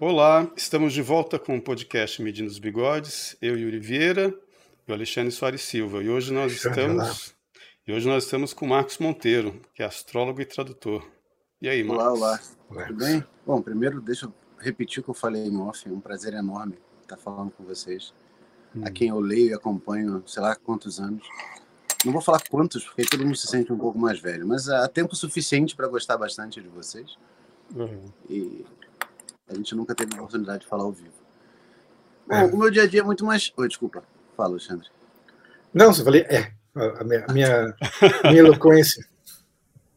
Olá, estamos de volta com o podcast Medindo os Bigodes, eu, Yuri Vieira e o Alexandre Soares Silva. E hoje nós estamos e hoje nós estamos com o Marcos Monteiro, que é astrólogo e tradutor. E aí, Marcos? Olá, olá. Tudo bem? Bom, primeiro deixa eu repetir o que eu falei em off, é um prazer enorme estar falando com vocês. Hum. A quem eu leio e acompanho, sei lá quantos anos. Não vou falar quantos, porque todo mundo se sente um pouco mais velho, mas há tempo suficiente para gostar bastante de vocês. Uhum. E a gente nunca teve a oportunidade de falar ao vivo. Bom, é. o meu dia a dia é muito mais. Oi, desculpa. Fala, Alexandre. Não, você falei. É, a minha, a minha, minha eloquência.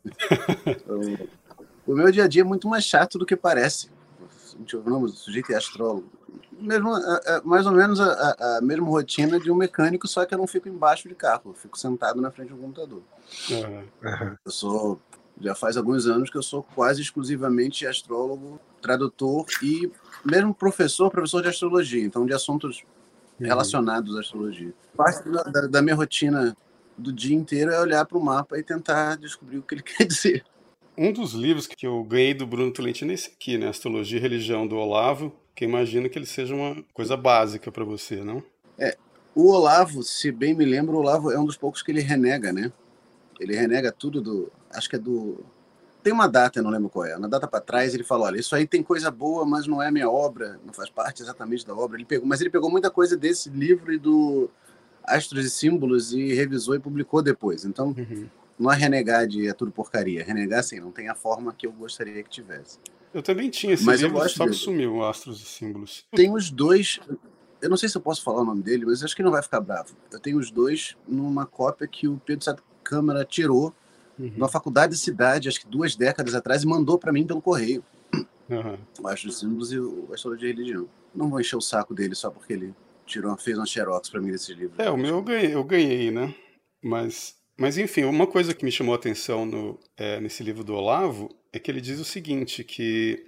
o meu dia a dia é muito mais chato do que parece. O sujeito é astrólogo. Mesmo, mais ou menos a, a, mesma rotina de um mecânico, só que eu não fico embaixo de carro, eu fico sentado na frente do computador. Uhum. Eu sou já faz alguns anos que eu sou quase exclusivamente astrólogo, tradutor e mesmo professor, professor de astrologia, então de assuntos. Relacionados à astrologia. Parte da, da, minha rotina do dia inteiro é olhar para o mapa e tentar descobrir o que ele quer dizer. Um dos livros que eu ganhei do Bruno Tolentino é esse aqui, né? Astrologia e Religião, do Olavo, que imagino que ele seja uma coisa básica para você, não? É, o Olavo, se bem me lembro, o Olavo é um dos poucos que ele renega, né? Ele renega tudo do. Acho que é do. Tem uma data, eu não lembro qual é. Na data para trás, ele falou: olha, isso aí tem coisa boa, mas não é minha obra, não faz parte exatamente da obra. Ele pegou, mas ele pegou muita coisa desse livro e do Astros e Símbolos e revisou e publicou depois. Então, uhum. não é renegar de é tudo porcaria. Renegar, assim, não tem a forma que eu gostaria que tivesse. Eu também tinha esse mas livro, eu gosto só que sumiu, Astros e Símbolos. Tem os dois, eu não sei se eu posso falar o nome dele, mas acho que não vai ficar bravo. Eu tenho os dois numa cópia que o Pedro Câmara tirou uhum. na faculdade de cidade, acho que duas décadas atrás, e mandou para mim pelo correio. Uhum. O Astro de Símbolos e o Astro de Religião. Não vou encher o saco dele só porque ele tirou, fez uma xerox para mim desse livro. É, o meu eu ganhei, eu ganhei né? Mas, mas enfim, uma coisa que me chamou a atenção no, é, nesse livro do Olavo é que ele diz o seguinte, que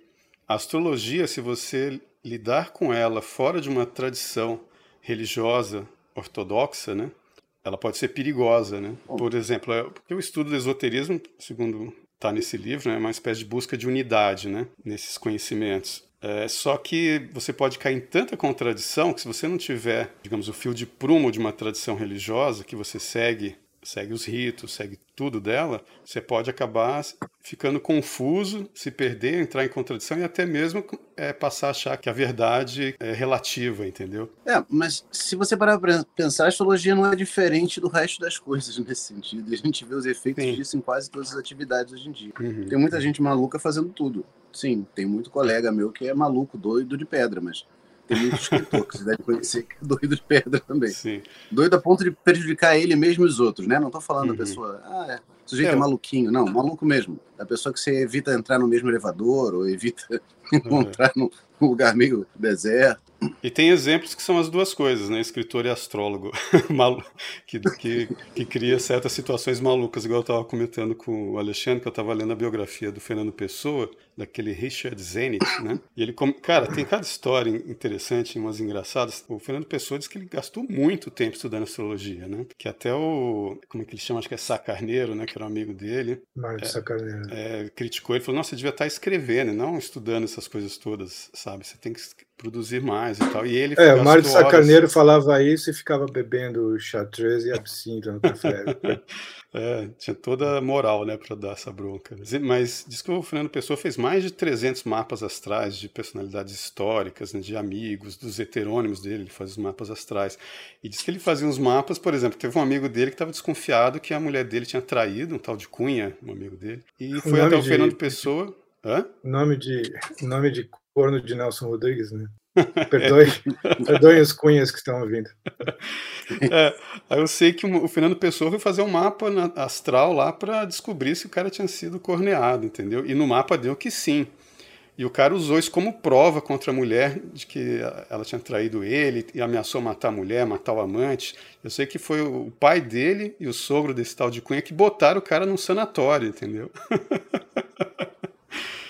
a astrologia, se você lidar com ela fora de uma tradição religiosa ortodoxa, né? Ela pode ser perigosa, né? Por exemplo, é, porque o estudo do esoterismo, segundo está nesse livro, né, é uma espécie de busca de unidade, né, nesses conhecimentos. É, só que você pode cair em tanta contradição que se você não tiver, digamos, o fio de prumo de uma tradição religiosa que você segue segue os ritos, segue tudo dela, você pode acabar ficando confuso, se perder, entrar em contradição e até mesmo é, passar a achar que a verdade é relativa, entendeu? É, mas se você parar para pensar, a astrologia não é diferente do resto das coisas nesse sentido. A gente vê os efeitos Sim. disso em quase todas as atividades hoje em dia. Uhum. Tem muita gente maluca fazendo tudo. Sim, tem muito colega meu que é maluco, doido de pedra, mas tem muito escritor que você deve conhecer que é doido de pedra também. Sim. Doido a ponto de prejudicar ele mesmo e os outros, né? Não estou falando uhum. da pessoa, ah, é, o sujeito é, é maluquinho. Não, maluco mesmo. Da pessoa que você evita entrar no mesmo elevador ou evita encontrar uhum. num lugar meio deserto. E tem exemplos que são as duas coisas, né? Escritor e astrólogo, que, que, que, cria certas situações malucas, igual eu estava comentando com o Alexandre, que eu estava lendo a biografia do Fernando Pessoa, daquele Richard Zenit, né? E ele, cara, tem cada história interessante, umas engraçadas. O Fernando Pessoa diz que ele gastou muito tempo estudando astrologia, né? Que até o, como é que ele chama? Acho que é Sacarneiro, né? Que era um amigo dele. Mário é, Sacarneiro. É, criticou ele, falou, nossa, você devia estar escrevendo, não estudando essas coisas todas, sabe? Você tem que produzir mais e tal. E ele É, o Mário Sacaneiro falava isso e ficava bebendo chartreuse e absinto no café. é, tinha toda a moral, né, para dar essa bronca. Mas diz que o Fernando Pessoa fez mais de 300 mapas astrais de personalidades históricas, né, de amigos, dos heterônimos dele, ele faz os mapas astrais. E diz que ele fazia uns mapas, por exemplo, teve um amigo dele que estava desconfiado que a mulher dele tinha traído, um tal de Cunha, um amigo dele, e foi até o de... Fernando Pessoa... Hã? Nome de, nome de corno de Nelson Rodrigues, né? Perdoe, perdoe os cunhas que estão ouvindo. É, eu sei que o Fernando Pessoa foi fazer um mapa astral lá para descobrir se o cara tinha sido corneado, entendeu? E no mapa deu que sim. E o cara usou isso como prova contra a mulher de que ela tinha traído ele e ameaçou matar a mulher, matar o amante. Eu sei que foi o pai dele e o sogro desse tal de Cunha que botaram o cara num sanatório, entendeu?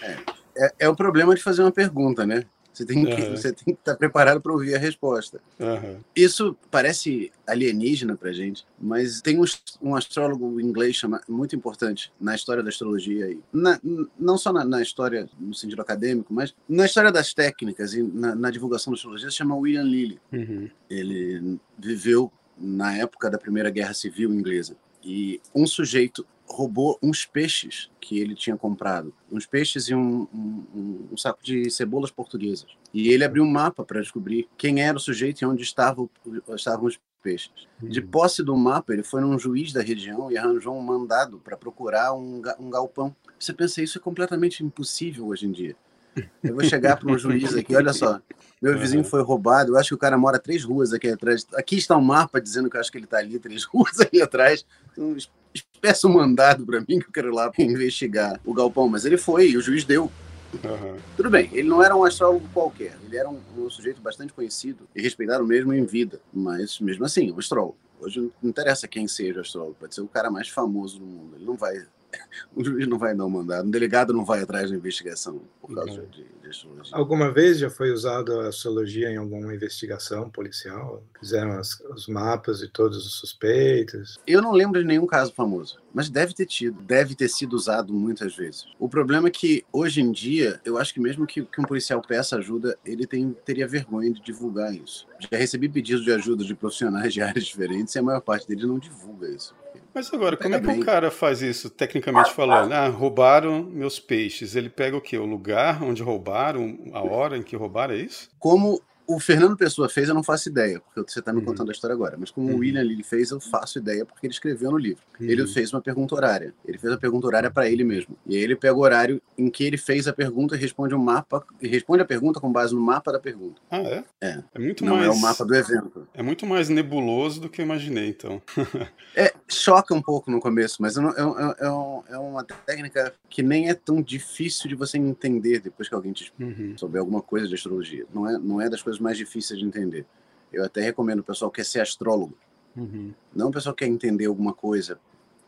É, é, é o problema de fazer uma pergunta, né? Você tem que, uhum. você tem que estar preparado para ouvir a resposta. Uhum. Isso parece alienígena para gente, mas tem um, um, astrólogo inglês chama, muito importante na história da astrologia, aí. Na, não só na, na, história no sentido acadêmico, mas na história das técnicas e na, na divulgação da astrologia, se chama William Lilly. Uhum. Ele viveu na época da Primeira Guerra Civil Inglesa. E um sujeito roubou uns peixes que ele tinha comprado, uns peixes e um, um, um saco de cebolas portuguesas. E ele abriu um mapa para descobrir quem era o sujeito e onde estavam, estavam os peixes. De uhum. posse do mapa, ele foi num juiz da região e arranjou um mandado para procurar um, um galpão. Você pensa, isso é completamente impossível hoje em dia. Eu vou chegar para um juiz aqui, olha só, meu vizinho foi roubado, eu acho que o cara mora três ruas aqui atrás. Aqui está um mapa dizendo que eu acho que ele está ali, três ruas ali atrás. Então, peça um mandado para mim que eu quero ir lá investigar o galpão. Mas ele foi e o juiz deu. Uhum. Tudo bem, ele não era um astrólogo qualquer, ele era um, um, sujeito bastante conhecido e respeitado mesmo em vida, mas mesmo assim, um astrólogo. Hoje não interessa quem seja astrólogo, pode ser o cara mais famoso do mundo, ele não vai o juiz não vai dar um mandado, um delegado não vai atrás da investigação por causa uhum. de, de, astrologia. Alguma vez já foi usado a astrologia em alguma investigação policial? Fizeram as, os mapas de todos os suspeitos? Eu não lembro de nenhum caso famoso, mas deve ter tido, deve ter sido usado muitas vezes. O problema é que hoje em dia, eu acho que mesmo que, que um policial peça ajuda, ele tem, teria vergonha de divulgar isso. Já recebi pedidos de ajuda de profissionais de áreas diferentes e a maior parte deles não divulga isso. Mas agora, como é que o cara faz isso, tecnicamente falando? Ah, roubaram meus peixes. Ele pega o quê? O lugar onde roubaram, a hora em que roubaram, é isso? Como o Fernando Pessoa fez, eu não faço ideia, porque você está me uhum. contando a história agora. Mas como uhum. o William Lilly fez, eu faço ideia, porque ele escreveu no livro. Uhum. Ele fez uma pergunta horária. Ele fez a pergunta horária para ele mesmo. E aí ele pega o horário em que ele fez a pergunta e responde um mapa, e responde a pergunta com base no mapa da pergunta. Ah, é? É. É muito não mais. é o mapa do evento. É muito mais nebuloso do que eu imaginei, então. é, choca um pouco no começo, mas é, é, é, é, uma técnica que nem é tão difícil de você entender depois que alguém te uhum. souber alguma coisa de astrologia. Não é, não é das coisas mais difíceis de entender. Eu até recomendo o pessoal que quer ser astrólogo. Uhum. Não o pessoal que quer entender alguma coisa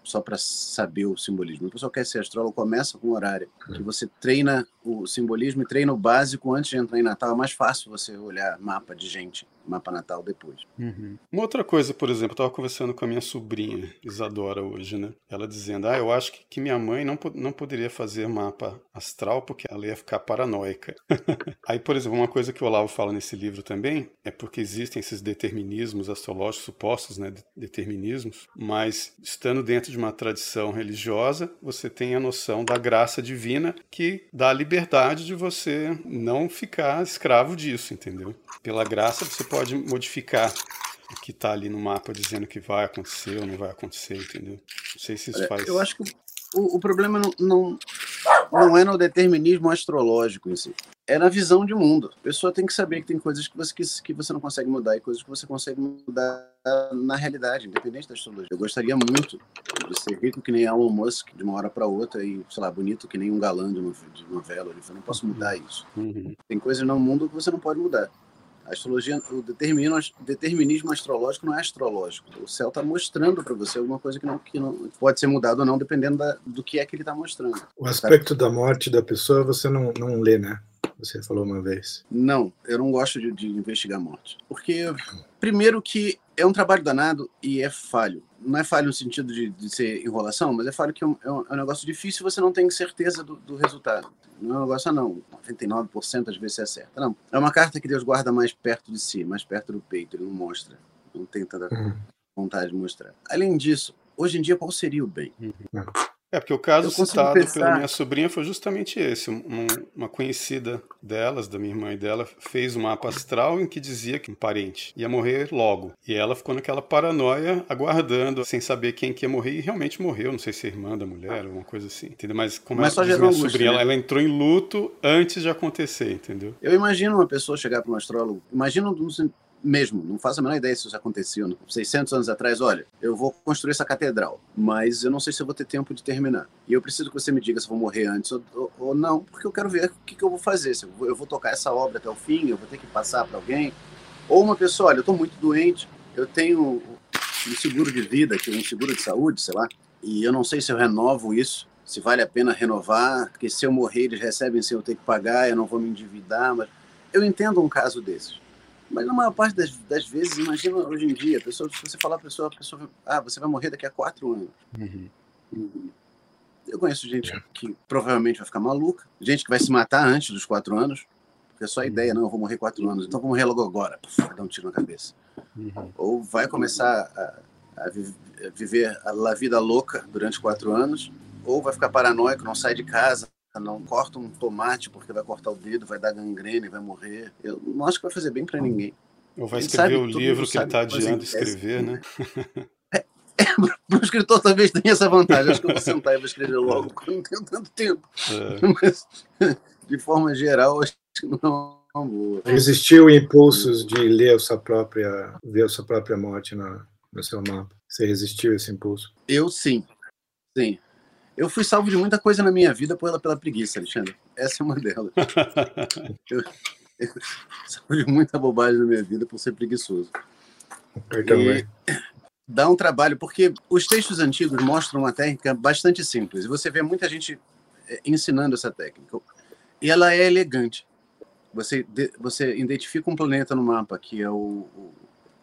só para saber o simbolismo. O pessoal quer ser astrólogo, começa com horário, que você treina o simbolismo e treina o básico antes de entrar em Natal. É mais fácil você olhar mapa de gente, mapa natal depois. Uhum. Uma outra coisa, por exemplo, eu estava conversando com a minha sobrinha, Isadora, hoje, né? Ela dizendo, ah, eu acho que, que minha mãe não, não poderia fazer mapa astral porque ela ia ficar paranoica. Aí, por exemplo, uma coisa que o Olavo fala nesse livro também é porque existem esses determinismos astrológicos, supostos, né, determinismos, mas estando dentro de uma tradição religiosa, você tem a noção da graça divina que dá a liberdade de você não ficar escravo disso, entendeu? Pela graça você pode modificar o que está ali no mapa dizendo que vai acontecer ou não vai acontecer, entendeu? Não sei se isso faz. Eu acho que o, o problema não, não, não é no determinismo astrológico em si é na visão de mundo. A pessoa tem que saber que tem coisas que você, que, que você não consegue mudar e coisas que você consegue mudar na realidade, independente da astrologia. Eu gostaria muito de ser rico que nem Elon Musk, de uma hora para outra, e, sei lá, bonito que nem um galã de, de novela. Eu não posso mudar isso. Uhum. Tem coisas no mundo que você não pode mudar. A astrologia, o determinismo astrológico não é astrológico. O céu está mostrando para você alguma coisa que não, que não pode ser mudado ou não, dependendo da, do que é que ele está mostrando. O aspecto da morte da pessoa você não, não lê, né? Você falou uma vez. Não, eu não gosto de, de investigar morte. Porque, primeiro, que é um trabalho danado e é falho. Não é falho no sentido de, de ser enrolação, mas é falho que é um, é um, é negócio difícil você não tem certeza do, do resultado. Não é um negócio, não. 99% às vezes você acerta. Não. É uma carta que Deus guarda mais perto de si, mais perto do peito. Ele não mostra. Não tem tanta uhum. vontade de mostrar. Além disso, hoje em dia, qual seria o bem? Uhum. É, porque o caso citado pensar... pela minha sobrinha foi justamente esse. Um, uma conhecida delas, da minha irmã e dela, fez um mapa astral em que dizia que um parente ia morrer logo. E ela ficou naquela paranoia, aguardando, sem saber quem que ia morrer, e realmente morreu. Não sei se é irmã da mulher, alguma coisa assim. Entendeu? Mas como Mas ela diz minha sobrinha, né? ela, ela, entrou em luto antes de acontecer, entendeu? Eu imagino uma pessoa chegar para um astrólogo, imagina um mesmo, não faço a menor ideia se isso aconteceu. 600 anos atrás, olha, eu vou construir essa catedral, mas eu não sei se eu vou ter tempo de terminar. E eu preciso que você me diga se eu vou morrer antes ou, ou, ou não, porque eu quero ver o que, que eu vou fazer. Se eu vou, eu vou tocar essa obra até o fim, eu vou ter que passar para alguém. Ou uma pessoa, olha, eu estou muito doente, eu tenho um seguro de vida, que um seguro de saúde, sei lá, e eu não sei se eu renovo isso, se vale a pena renovar, porque se eu morrer eles recebem sem eu ter que pagar, eu não vou me endividar, mas eu entendo um caso desses. Mas na maior parte das, das vezes, imagina hoje em dia, pessoa, se você falar a pessoa, a pessoa, ah, você vai morrer daqui a quatro anos. Uhum. Uhum. Eu conheço gente é. que provavelmente vai ficar maluca, gente que vai se matar antes dos quatro anos, porque é só a ideia, não, eu vou morrer quatro anos, então vou morrer logo agora, Puf, dar um tiro na cabeça. Uhum. Ou vai começar a, a, viver a vida louca durante quatro anos, ou vai ficar paranoico, não sai de casa, não corta um tomate porque vai cortar o dedo, vai dar gangrena e vai morrer. Eu não acho que vai fazer bem para ninguém. Ou vai escrever o livro que ele está adiando escrever, né? É, é, para o escritor talvez tenha essa vantagem. Acho que eu vou sentar e vou escrever logo, porque não tenho tanto tempo. É. Mas, de forma geral, acho que não é uma boa. Existiu impulsos de ler a sua própria, ver a sua própria morte na, no seu mapa? Você resistiu a esse impulso? Eu sim. Sim. Eu fui salvo de muita coisa na minha vida pela, pela preguiça, Alexandre. Essa é uma delas. eu, eu salvo de muita bobagem na minha vida por ser preguiçoso. Eu também. dá um trabalho, porque os textos antigos mostram uma técnica bastante simples. E você vê muita gente é, ensinando essa técnica. E ela é elegante. Você, você identifica um planeta no mapa, que é o, o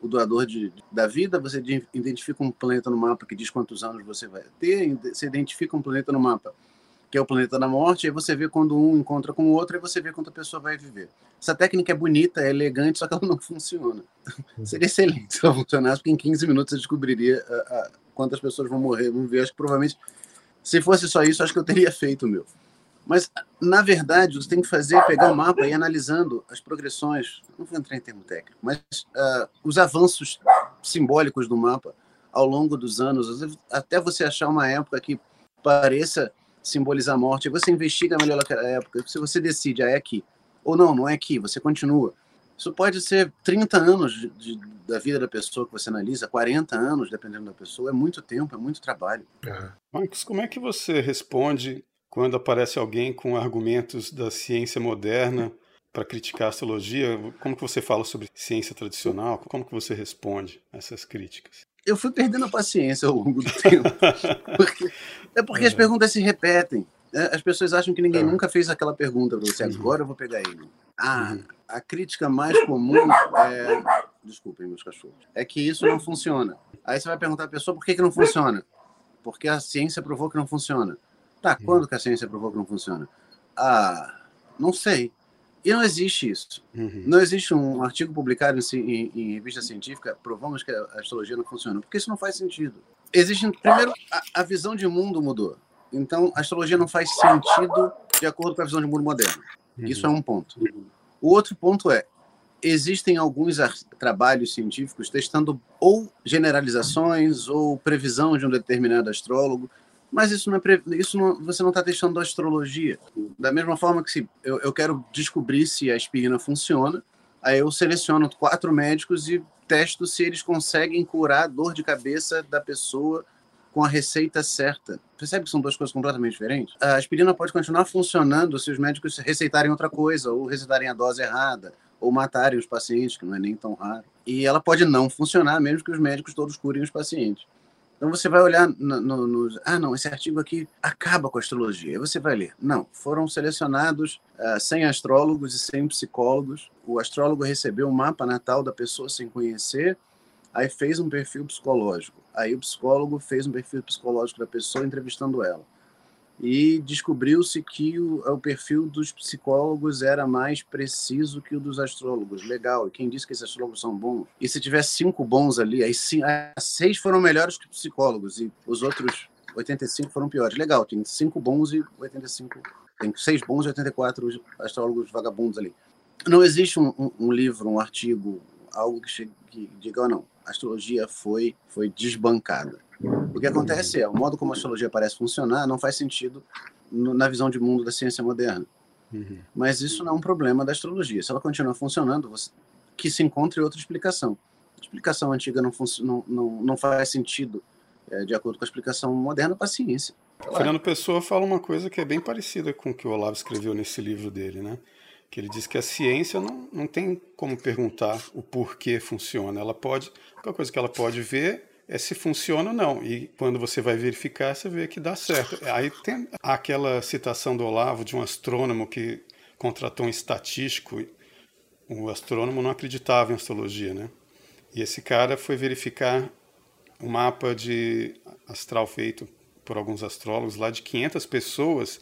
doador de, da vida, você identifica um planeta no mapa que diz quantos anos você vai ter, você identifica um planeta no mapa que é o planeta da morte, aí você vê quando um encontra com o outro e você vê quanto a pessoa vai viver. Essa técnica é bonita, é elegante, só que ela não funciona. Uhum. Seria excelente se ela funcionasse, porque em 15 minutos você descobriria a, a, quantas pessoas vão morrer, vão ver. Acho que provavelmente, se fosse só isso, acho que eu teria feito o meu. Mas, na verdade, você tem que fazer, pegar o mapa e ir analisando as progressões, não vou entrar em termo técnico, mas uh, os avanços simbólicos do mapa ao longo dos anos, até você achar uma época que pareça simbolizar a morte, você investiga melhor aquela época, se você decide, ah, é aqui, ou não, não é aqui, você continua. Isso pode ser 30 anos de, de, da vida da pessoa que você analisa, 40 anos, dependendo da pessoa, é muito tempo, é muito trabalho. Marcos, como é que você responde quando aparece alguém com argumentos da ciência moderna para criticar a astrologia, como que você fala sobre ciência tradicional? Como que você responde a essas críticas? Eu fui perdendo a paciência ao longo do tempo. porque, é porque é. as perguntas se repetem. É, as pessoas acham que ninguém é. nunca fez aquela pergunta para você. Uhum. Agora eu vou pegar ele. Ah, uhum. a crítica mais comum é. Desculpem, meus cachorros. É que isso não funciona. Aí você vai perguntar à pessoa por que, que não funciona. Porque a ciência provou que não funciona. Tá, uhum. quando que a ciência provou que não funciona? Ah, não sei. E não existe isso. Uhum. Não existe um artigo publicado em, em, em, revista científica provando que a astrologia não funciona, porque isso não faz sentido. Existe, primeiro, a, a, visão de mundo mudou. Então, a astrologia não faz sentido de acordo com a visão de mundo moderno. Uhum. Isso é um ponto. O outro ponto é, existem alguns trabalhos científicos testando ou generalizações ou previsão de um determinado astrólogo mas isso não é isso não, você não está testando a astrologia. Da mesma forma que se eu, eu quero descobrir se a aspirina funciona, aí eu seleciono quatro médicos e testo se eles conseguem curar a dor de cabeça da pessoa com a receita certa. Percebe que são duas coisas completamente diferentes? A aspirina pode continuar funcionando se os médicos receitarem outra coisa, ou receitarem a dose errada, ou matarem os pacientes, que não é nem tão raro. E ela pode não funcionar, mesmo que os médicos todos curem os pacientes. Então você vai olhar no, no, no, ah não, esse artigo aqui acaba com a astrologia. Você vai ler. Não, foram selecionados uh, ah, 100 astrólogos e 100 psicólogos. O astrólogo recebeu o mapa natal da pessoa sem conhecer, aí fez um perfil psicológico. Aí o psicólogo fez um perfil psicológico da pessoa entrevistando ela e descobriu-se que o, o, perfil dos psicólogos era mais preciso que o dos astrólogos. Legal. E quem disse que esses astrólogos são bons? E se tiver cinco bons ali, aí seis foram melhores que psicólogos e os outros 85 foram piores. Legal, tem cinco bons e 85. Tem seis bons e 84 astrólogos vagabundos ali. Não existe um, um, um livro, um artigo, algo que, chegue, que diga, oh, não, a astrologia foi, foi desbancada. O que acontece é, o modo como a astrologia parece funcionar não faz sentido no, na visão de mundo da ciência moderna. Uhum. Mas isso não é um problema da astrologia. Se ela continuar funcionando, você, que se encontre outra explicação. A explicação antiga não, não, não, não faz sentido é, de acordo com a explicação moderna, paciência. Fernando Pessoa fala uma coisa que é bem parecida com o que o Olavo escreveu nesse livro dele, né? Que ele diz que a ciência não, não tem como perguntar o porquê funciona. Ela pode, a única coisa que ela pode ver é se funciona ou não. E quando você vai verificar, você vê que dá certo. Aí tem aquela citação do Olavo de um astrônomo que contratou um estatístico. O astrônomo não acreditava em astrologia, né? E esse cara foi verificar um mapa de astral feito por alguns astrólogos lá de 500 pessoas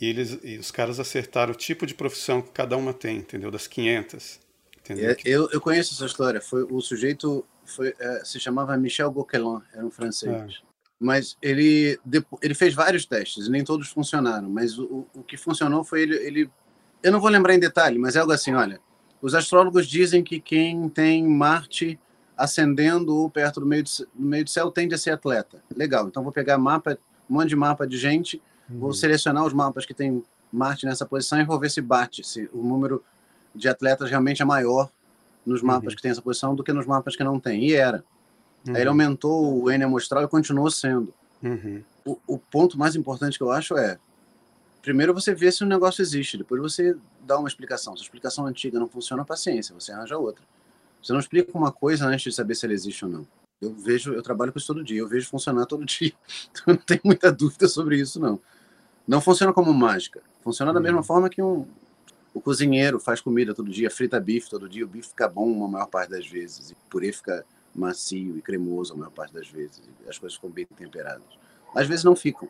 e eles e os caras acertaram o tipo de profissão que cada uma tem, entendeu? Das 500. Entendeu? É, eu, eu conheço essa história. Foi o sujeito foi, é, se chamava Michel Gauquelin, era um francês. É. Mas ele, ele fez vários testes, nem todos funcionaram. Mas o, o que funcionou foi ele, ele. Eu não vou lembrar em detalhe, mas é algo assim: olha, os astrólogos dizem que quem tem Marte ascendendo ou perto do meio, do meio do céu tende a ser atleta. Legal, então vou pegar mapa, um monte de mapa de gente, uhum. vou selecionar os mapas que tem Marte nessa posição e vou ver se bate, se o número de atletas realmente é maior nos mapas uhum. que tem essa posição do que nos mapas que não tem. E era. Uhum. Aí ele uhum. aumentou o N amostral e continuou sendo. Uhum. O, o, ponto mais importante que eu acho é: primeiro você vê se o negócio existe, depois você dá uma explicação. Se a explicação antiga não funciona, paciência, você arranja outra. Você não explica uma coisa antes de saber se ela existe ou não. Eu vejo, eu trabalho com isso todo dia, eu vejo funcionar todo dia. Então não tenho muita dúvida sobre isso, não. Não funciona como mágica. Funciona da uhum. mesma forma que um, o cozinheiro faz comida todo dia, frita bife todo dia, o bife fica bom a maior parte das vezes, e o purê fica macio e cremoso a maior parte das vezes, e as coisas ficam bem temperadas. Às vezes não ficam,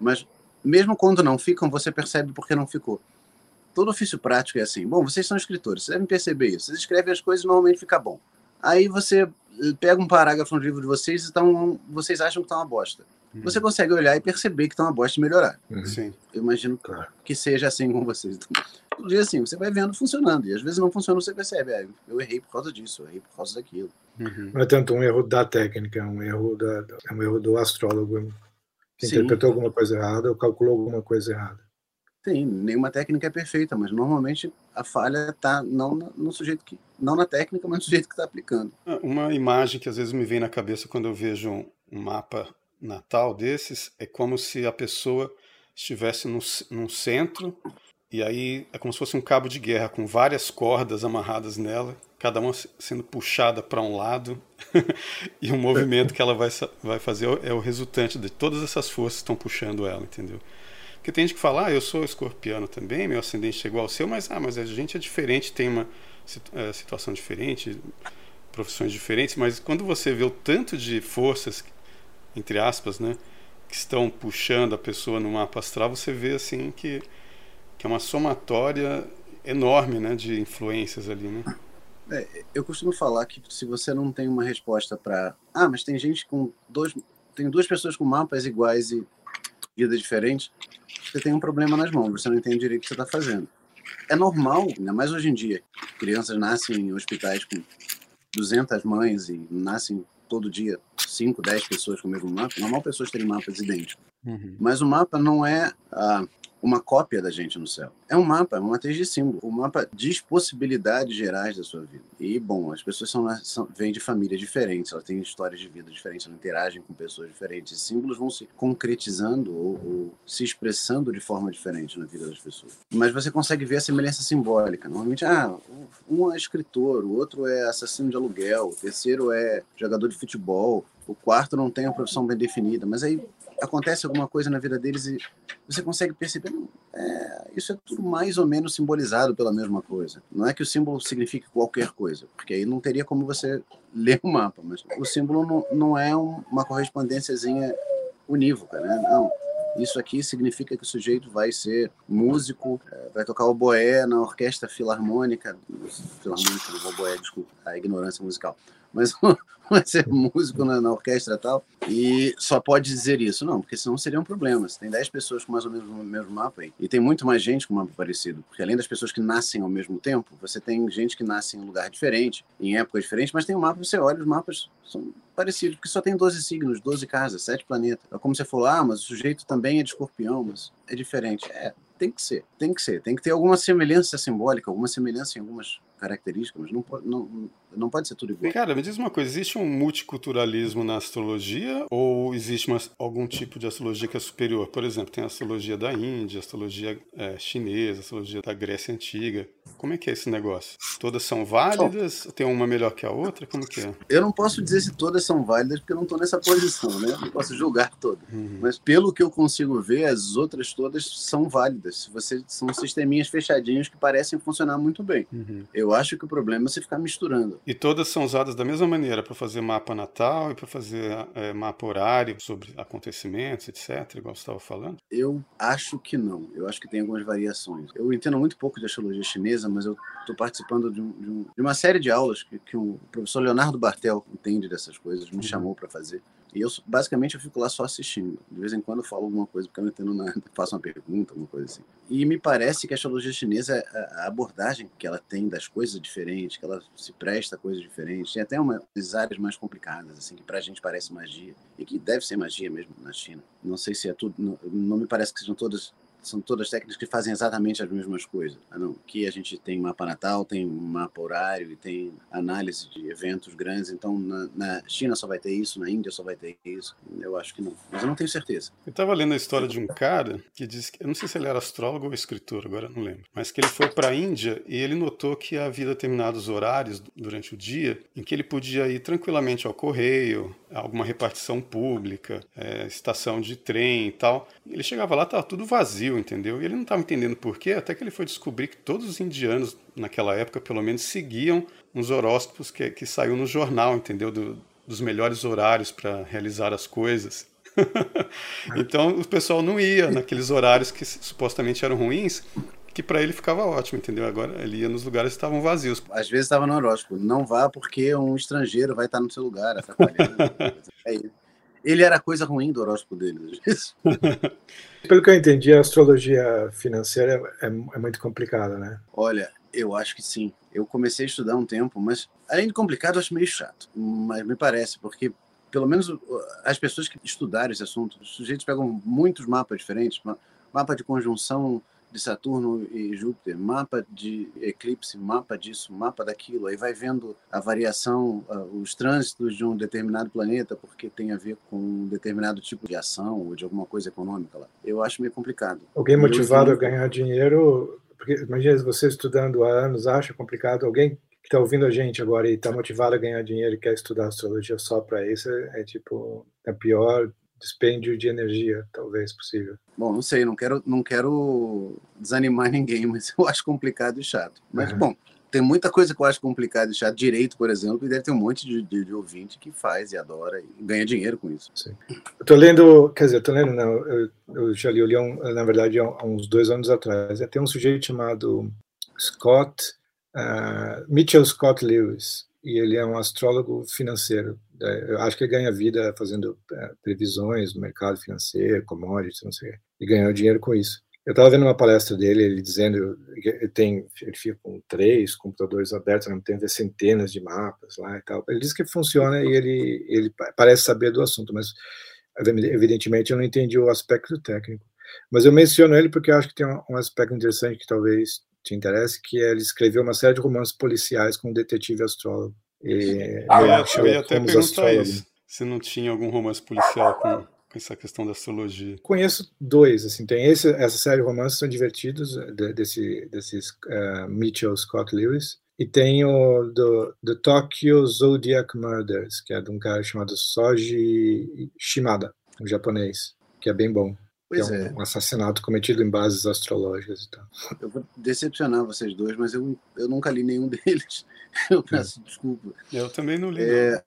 mas mesmo quando não ficam, você percebe porque não ficou todo ofício prático é assim. Bom, vocês são escritores, vocês devem perceber isso. Vocês escrevem as coisas e normalmente fica bom. Aí você eh, pega um parágrafo no livro de vocês e tão, vocês acham que está uma bosta. Você consegue olhar e perceber que está uma bosta melhorar. Uhum. Sim. Eu imagino claro. que seja assim com vocês. Então, todo dia assim, você vai vendo funcionando. E às vezes não funciona, você percebe. Ah, eu errei por causa disso, eu errei por causa daquilo. Uhum. Não é tanto um erro da técnica, é um erro, da, é um erro do astrólogo que interpretou alguma coisa errada ou calculou alguma coisa errada. Sim, nenhuma técnica é perfeita, mas normalmente a falha está não no sujeito que não na técnica, mas no sujeito que está aplicando. É, uma imagem que às vezes me vem na cabeça quando eu vejo um mapa natal desses é como se a pessoa estivesse no, num centro e aí é como se fosse um cabo de guerra com várias cordas amarradas nela, cada uma sendo puxada para um lado e o movimento que ela vai, vai fazer é o resultante de todas essas forças que estão puxando ela, entendeu? Porque tem gente que fala, ah, eu sou escorpiano também, meu ascendente é igual ao seu, mas, ah, mas a gente é diferente, tem uma é, situação diferente, profissões diferentes, mas quando você vê o tanto de forças, entre aspas, né, que estão puxando a pessoa no mapa astral, você vê assim que, que é uma somatória enorme né, de influências ali, né? É, eu costumo falar que se você não tem uma resposta para, ah, mas tem gente com dois, tem duas pessoas com mapas iguais e vida diferente, você tem um problema nas mãos, você não entende direito o que você está fazendo. É normal, ainda mais hoje em dia, crianças nascem em hospitais com 200 mães e nascem todo dia 5, 10 pessoas com o mesmo mapa. Normal pessoas terem mapas idênticos. Uhum. Mas o mapa não é ah, uma cópia da gente no céu. É um mapa, é uma matriz de símbolo. O mapa diz possibilidades gerais da sua vida. E, bom, as pessoas são, são, vêm de famílias diferentes, elas têm histórias de vida diferentes, elas interagem com pessoas diferentes. E símbolos vão se concretizando ou, ou, se expressando de forma diferente na vida das pessoas. Mas você consegue ver a semelhança simbólica. Normalmente, ah, um é escritor, o outro é assassino de aluguel, o terceiro é jogador de futebol, o quarto não tem uma profissão bem definida. Mas aí acontece alguma coisa na vida deles e você consegue perceber, é, isso é tudo mais ou menos simbolizado pela mesma coisa. Não é que o símbolo signifique qualquer coisa, porque aí não teria como você ler o mapa, mas o símbolo não, não é um, uma correspondênciazinha unívoca, né? Não. Isso aqui significa que o sujeito vai ser músico, é, vai tocar o boé na orquestra filarmônica, filarmônica do boé, desculpa, a ignorância musical mas vai ser músico na, na, orquestra e tal, e só pode dizer isso. Não, porque senão seria um problema. Você tem 10 pessoas com mais ou menos o mesmo mapa aí, e tem muito mais gente com mapa parecido, porque além das pessoas que nascem ao mesmo tempo, você tem gente que nasce em um lugar diferente, em época diferente, mas tem um mapa, você olha, os mapas são parecidos, porque só tem 12 signos, 12 casas, 7 planetas. É como você falou, ah, mas o sujeito também é de escorpião, mas é diferente. É, tem que ser, tem que ser. Tem que ter alguma semelhança simbólica, alguma semelhança em algumas características, mas não pode, não, não pode ser tudo igual. Cara, me diz uma coisa, existe um multiculturalismo na astrologia ou existe uma, algum tipo de astrologia que é superior? Por exemplo, tem a astrologia da Índia, a astrologia é, chinesa, a astrologia da Grécia Antiga. Como é que é esse negócio? Todas são válidas? Tem uma melhor que a outra? Como que é? Eu não posso dizer se todas são válidas porque eu não estou nessa posição, né? Eu não posso julgar todas. Uhum. Mas pelo que eu consigo ver, as outras todas são válidas. Você, são sisteminhas fechadinhos que parecem funcionar muito bem. Uhum. Eu acho que o problema é você ficar misturando. E todas são usadas da mesma maneira para fazer mapa natal e para fazer é, mapa horário sobre acontecimentos, etc., igual você estava falando? Eu acho que não. Eu acho que tem algumas variações. Eu entendo muito pouco de astrologia chinesa, mas eu estou participando de, um, de, um, de, uma série de aulas que, que o professor Leonardo Bartel entende dessas coisas, me uhum. chamou para fazer. E eu, basicamente, eu fico lá só assistindo. De vez em quando eu falo alguma coisa, porque eu não entendo nada. Faço uma pergunta, alguma coisa assim. E me parece que a astrologia chinesa, a abordagem que ela tem das coisas é diferente, que ela se presta a coisas diferentes. Tem até umas áreas mais complicadas, assim, que pra gente parece magia. E que deve ser magia mesmo na China. Não sei se é tudo... Não, não me parece que sejam todas são todas técnicas que fazem exatamente as mesmas coisas. Não, aqui a gente tem mapa natal, tem mapa horário e tem análise de eventos grandes. Então, na, na, China só vai ter isso, na Índia só vai ter isso. Eu acho que não, mas eu não tenho certeza. Eu estava lendo a história de um cara que diz que, eu não sei se ele era astrólogo ou escritor, agora não lembro, mas que ele foi para a Índia e ele notou que havia determinados horários durante o dia em que ele podia ir tranquilamente ao correio, alguma repartição pública, é, estação de trem e tal. Ele chegava lá, estava tudo vazio, entendeu? E ele não estava entendendo por quê, até que ele foi descobrir que todos os indianos, naquela época, pelo menos, seguiam uns horóscopos que, que saiu no jornal, entendeu? Do, dos melhores horários para realizar as coisas. então o pessoal não ia naqueles horários que supostamente eram ruins, que para ele ficava ótimo, entendeu? Agora ele ia nos lugares que estavam vazios. Às vezes estava no horóscopo, não vá porque um estrangeiro vai estar no seu lugar, atrapalhando. é isso. Ele era a coisa ruim do horóscopo dele, vezes. Pelo que eu entendi, a astrologia financeira é, é, é muito complicada, né? Olha, eu acho que sim. Eu comecei a estudar um tempo, mas além de complicado, eu acho meio chato. Mas me parece, porque pelo menos as pessoas que estudaram esse assunto, os sujeitos pegam muitos mapas diferentes, mapa de conjunção de Saturno e Júpiter, mapa de eclipse, mapa disso, mapa daquilo, aí vai vendo a variação, os trânsitos de um determinado planeta, porque tem a ver com um determinado tipo de ação ou de alguma coisa econômica lá. Eu acho meio complicado. Alguém motivado a ganhar dinheiro, porque imagina você estudando há anos, acha complicado, alguém que está ouvindo a gente agora e está motivado a ganhar dinheiro e quer estudar astrologia só para isso, é, é tipo, é pior dispêndio de energia, talvez possível. Bom, não sei, não quero, não quero desanimar ninguém, mas eu acho complicado e chato. Mas, uhum. bom, tem muita coisa que eu acho complicado e chato. Direito, por exemplo, e deve ter um monte de, de, de ouvinte que faz e adora e ganha dinheiro com isso. Sim. Eu tô lendo, quer dizer, eu tô lendo, não, eu, eu já li, eu li um, na verdade, há uns dois anos atrás. Tem um sujeito chamado Scott, uh, Mitchell Scott Lewis, e ele é um astrólogo financeiro. É, eu acho que ele ganha vida fazendo é, previsões do mercado financeiro, commodities, não sei, e ganhou dinheiro com isso. Eu estava vendo uma palestra dele, ele dizendo que tem, ele fica com três computadores abertos tempo, vê centenas de mapas lá e tal. Ele diz que funciona e ele, ele parece saber do assunto, mas evidentemente eu não entendi o aspecto técnico. Mas eu menciono ele porque acho que tem um aspecto interessante que talvez te interesse, que é ele escreveu uma série de romances policiais com um detetive astrólogo. E, ah, eu, eu ia até perguntar isso, se não tinha algum romance policial com, com, essa questão da astrologia. Conheço dois, assim, tem esse, essa série de romances são divertidos, de, desse, desses uh, Mitchell Scott Lewis, e tem o do, do Tokyo Zodiac Murders, que é de um cara chamado Soji Shimada, um japonês, que é bem bom. Pois é, um, é. um assassinato cometido em bases astrológicas e tal. Eu vou decepcionar vocês dois, mas eu, eu nunca li nenhum deles. Eu peço desculpa. Eu também não li. É,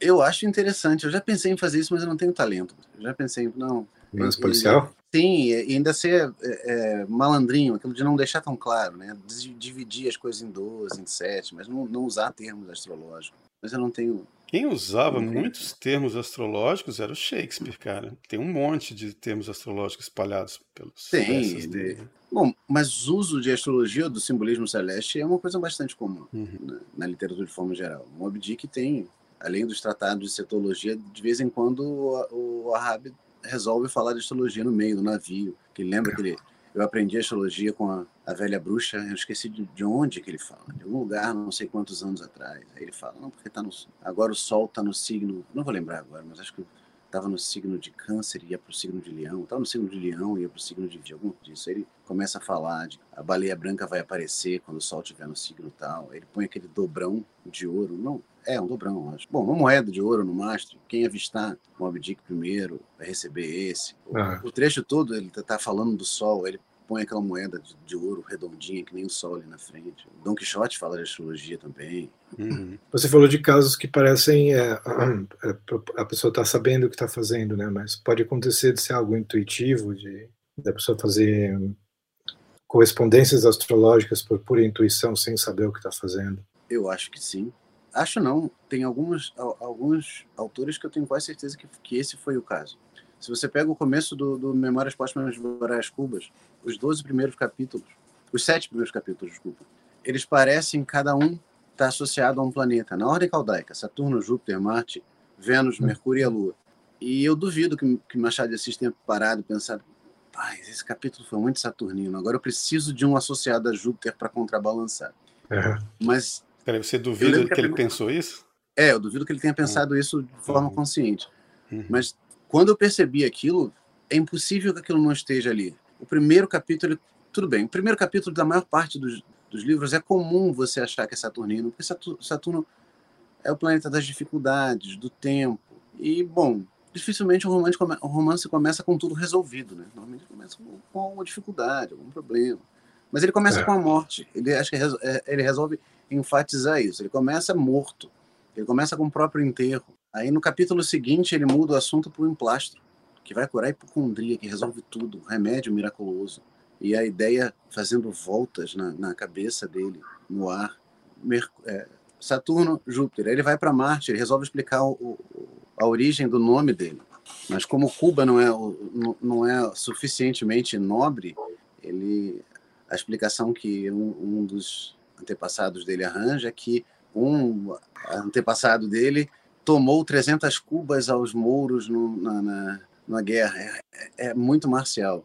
eu acho interessante. Eu já pensei em fazer isso, mas eu não tenho talento. Eu já pensei, em, não. Mas policial? Sim, e ainda ser é, é, malandrinho, aquilo de não deixar tão claro, né? Dividir as coisas em 12, em 7, mas não, não usar termos astrológicos. Mas eu não tenho quem usava muitos termos astrológicos era o Shakespeare, cara. Tem um monte de termos astrológicos espalhados pelos Tem. Dele. Bom, mas o uso de astrologia do simbolismo celeste é uma coisa bastante comum uhum. na, na, literatura de forma geral. Moby Dick tem, além dos tratados de cetologia, de vez em quando o, o Ahab resolve falar de astrologia no meio do navio. Que lembra que ele eu aprendi astrologia com a, a velha bruxa, eu esqueci de, de, onde que ele fala, de algum lugar, não sei quantos anos atrás. Aí ele fala, não, porque tá no, agora o Sol está no signo, não vou lembrar agora, mas acho que estava no signo de câncer e ia para o signo de leão, estava no signo de leão e ia para o signo de, de algum disso. Aí ele começa a falar de a baleia branca vai aparecer quando o sol estiver no signo tal. Ele põe aquele dobrão de ouro, não, é um dobrão, acho. Bom, uma moeda de ouro no mastro, quem avistar Mob Dick primeiro vai receber esse. Ah. O, trecho todo ele está tá falando do sol, ele põe aquela moeda de, de, ouro redondinha, que nem o sol ali na frente. Dom Quixote fala de astrologia também. Uhum. Você falou de casos que parecem é, é a pessoa está sabendo o que está fazendo, né? Mas pode acontecer de ser algo intuitivo, de da pessoa fazer correspondências astrológicas por pura intuição, sem saber o que está fazendo. Eu acho que sim. Acho não. Tem alguns, alguns autores que eu tenho quase certeza que, que esse foi o caso. Se você pega o começo do, do Memórias Póstumas de Voraz Cubas, os 12 primeiros capítulos, os sete primeiros capítulos, desculpa, eles parecem cada um estar tá associado a um planeta, na ordem caldaica, Saturno, Júpiter, Marte, Vênus, hum. Mercúrio e a Lua. E eu duvido que, que Machado de Assis tenha parado e pensado, pai, esse capítulo foi muito saturnino, agora eu preciso de um associado a Júpiter para contrabalançar. Uhum. Mas... Peraí, você duvida que, que ele pensou isso? É, eu duvido que ele tenha pensado uhum. isso de forma uhum. consciente. Uhum. Mas quando eu percebi aquilo, é impossível que aquilo não esteja ali. O primeiro capítulo, tudo bem, o primeiro capítulo da maior parte dos, dos livros é comum você achar que é Saturnino, porque Saturno é o planeta das dificuldades, do tempo. E, bom, dificilmente o romance, come, o romance começa com tudo resolvido, né? Normalmente começa com, com alguma dificuldade, algum problema. Mas ele começa é. com a morte. Ele acho que é, ele resolve enfatizar isso. Ele começa morto. Ele começa com o próprio enterro. Aí no capítulo seguinte ele muda o assunto para o emplastro, que vai curar a hipocondria, que resolve tudo, remédio miraculoso. E a ideia fazendo voltas na, na cabeça dele, no ar. É, Saturno, Júpiter. Aí ele vai para Marte, ele resolve explicar o, o, a origem do nome dele. Mas como Cuba não é, não é suficientemente nobre, ele a explicação que um, um dos antepassados dele arranja é que um antepassado dele tomou 300 cubas aos mouros no, na, na, na, guerra. É, é, muito marcial.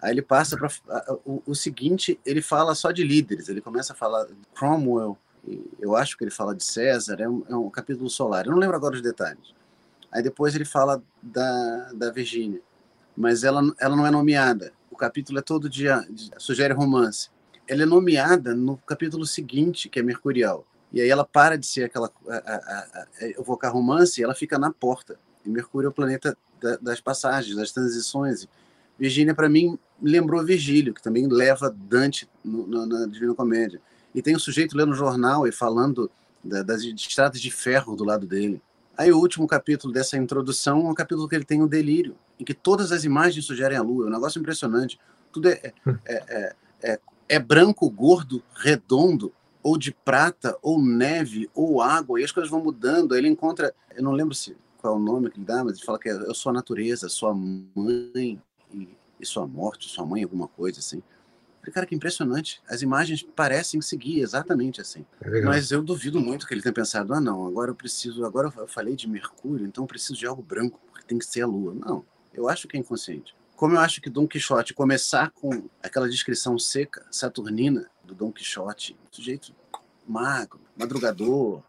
Aí ele passa para o, o, seguinte, ele fala só de líderes. Ele começa a falar de Cromwell. eu acho que ele fala de César. É um, é um, capítulo solar. Eu não lembro agora os detalhes. Aí depois ele fala da, da Virgínia, mas ela, ela não é nomeada. O capítulo é todo dia sugere romance. Ela é nomeada no capítulo seguinte, que é Mercurial. E aí ela para de ser aquela a, evocar romance e ela fica na porta. E Mercúrio é o planeta da, das passagens, das transições. Virgínia, para mim, lembrou Virgílio, que também leva Dante no, no, na Divina Comédia. E tem um sujeito lendo jornal e falando da, das estradas de ferro do lado dele. Aí o último capítulo dessa introdução é um capítulo que ele tem o delírio, em que todas as imagens sugerem a lua. É um negócio impressionante. Tudo é, é, é, é, é branco, gordo, redondo, ou de prata, ou neve, ou água, e as coisas vão mudando. Aí ele encontra, eu não lembro se qual é o nome que ele dá, mas ele fala que é, eu sou a natureza, sua mãe e, e sua morte, sua mãe, alguma coisa assim. Falei, cara, que impressionante. As imagens parecem seguir exatamente assim. É mas eu duvido muito que ele tenha pensado, ah, não, agora eu preciso, agora eu falei de Mercúrio, então eu preciso de algo branco, porque tem que ser a Lua. Não, eu acho que é inconsciente. Como eu acho que Dom Quixote começar com aquela descrição seca, saturnina, do Dom Quixote, sujeito magro, madrugador,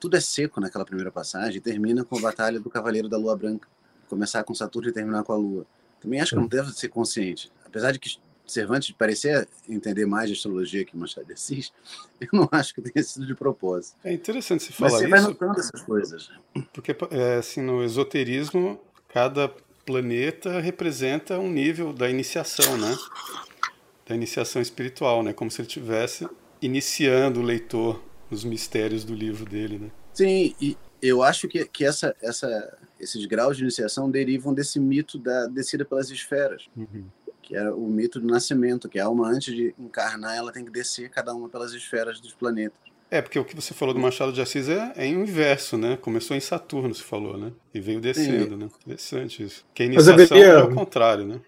tudo é seco naquela primeira passagem, e termina com a batalha do Cavaleiro da Lua Branca. Começar com Saturno e terminar com a Lua. Também acho que não deve ser consciente. Apesar de que Cervantes parecer entender mais de astrologia que Machado de Assis, eu não acho que tenha sido de propósito. É interessante você falar Mas você isso. vai notando essas coisas. Porque, é, assim, no esoterismo, cada planeta representa um nível da iniciação, né? da iniciação espiritual, né? Como se ele tivesse iniciando o leitor nos mistérios do livro dele, né? Sim, e eu acho que, que essa, essa, esses graus de iniciação derivam desse mito da descida pelas esferas, uhum. que é o mito do nascimento, que a alma antes de encarnar ela tem que descer cada uma pelas esferas dos planetas. É, porque o que você falou do Machado de Assis é, é em inverso, né? Começou em Saturno, se falou, né? E veio descendo, Sim. né? Interessante isso. Que a iniciação é o contrário, né?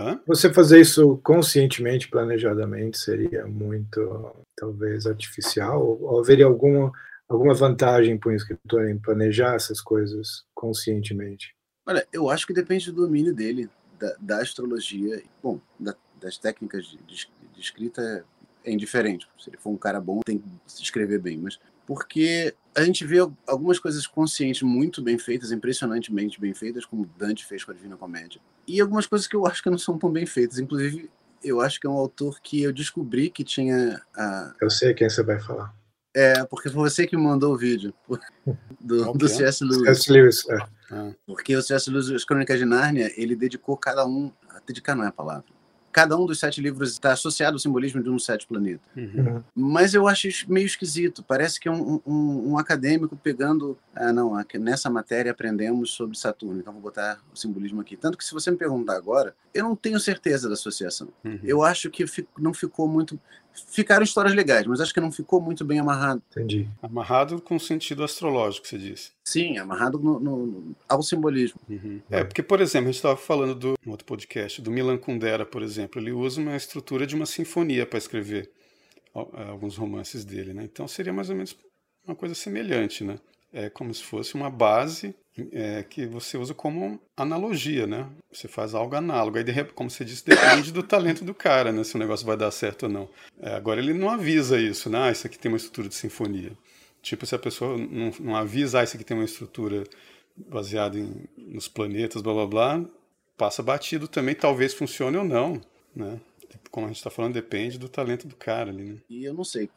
Hã? Você fazer isso conscientemente, planejadamente, seria muito, talvez, artificial? Ou haveria alguma, alguma vantagem para o escritor em planejar essas coisas conscientemente? Olha, eu acho que depende do domínio dele, da, da astrologia, bom, da, das técnicas de, de escrita é indiferente. Se ele for um cara bom, tem que escrever bem. Mas porque a gente vê algumas coisas conscientes muito bem feitas, impressionantemente bem feitas, como Dante fez com a Divina Comédia. E algumas coisas que eu acho que não são tão bem feitas. Inclusive, eu acho que é um autor que eu descobri que tinha. A... Eu sei quem você vai falar. É, porque foi você que mandou o vídeo do, do C.S. Lewis. C.S. Lewis, é. Ah. Porque o C.S. Lewis, as Crônicas de Nárnia, ele dedicou cada um. Dedicar não é a palavra cada um dos sete livros está associado ao simbolismo de um dos sete planetas. Uhum. uhum. Mas eu acho meio esquisito. Parece que é um, um, um, acadêmico pegando. Ah, não, nessa matéria aprendemos sobre Saturno, então vou botar o simbolismo aqui. Tanto que, se você me perguntar agora, eu não tenho certeza da associação. Uhum. Eu acho que não ficou muito. Ficaram histórias legais, mas acho que não ficou muito bem amarrado. Entendi. Amarrado com sentido astrológico, você disse. Sim, amarrado no, no, ao simbolismo. Uhum. É, porque, por exemplo, a gente estava falando do no outro podcast, do Milan Kundera, por exemplo. Ele usa uma estrutura de uma sinfonia para escrever alguns romances dele, né? Então seria mais ou menos uma coisa semelhante, né? É como se fosse uma base é, que você usa como analogia, né? Você faz algo análogo. Aí, como você disse, depende do talento do cara, né? Se o negócio vai dar certo ou não. É, agora, ele não avisa isso, né? Ah, isso aqui tem uma estrutura de sinfonia. Tipo, se a pessoa não, não avisa, ah, isso aqui tem uma estrutura baseada em, nos planetas, blá blá blá, passa batido também, talvez funcione ou não, né? Como a gente está falando, depende do talento do cara ali, né? E eu não sei,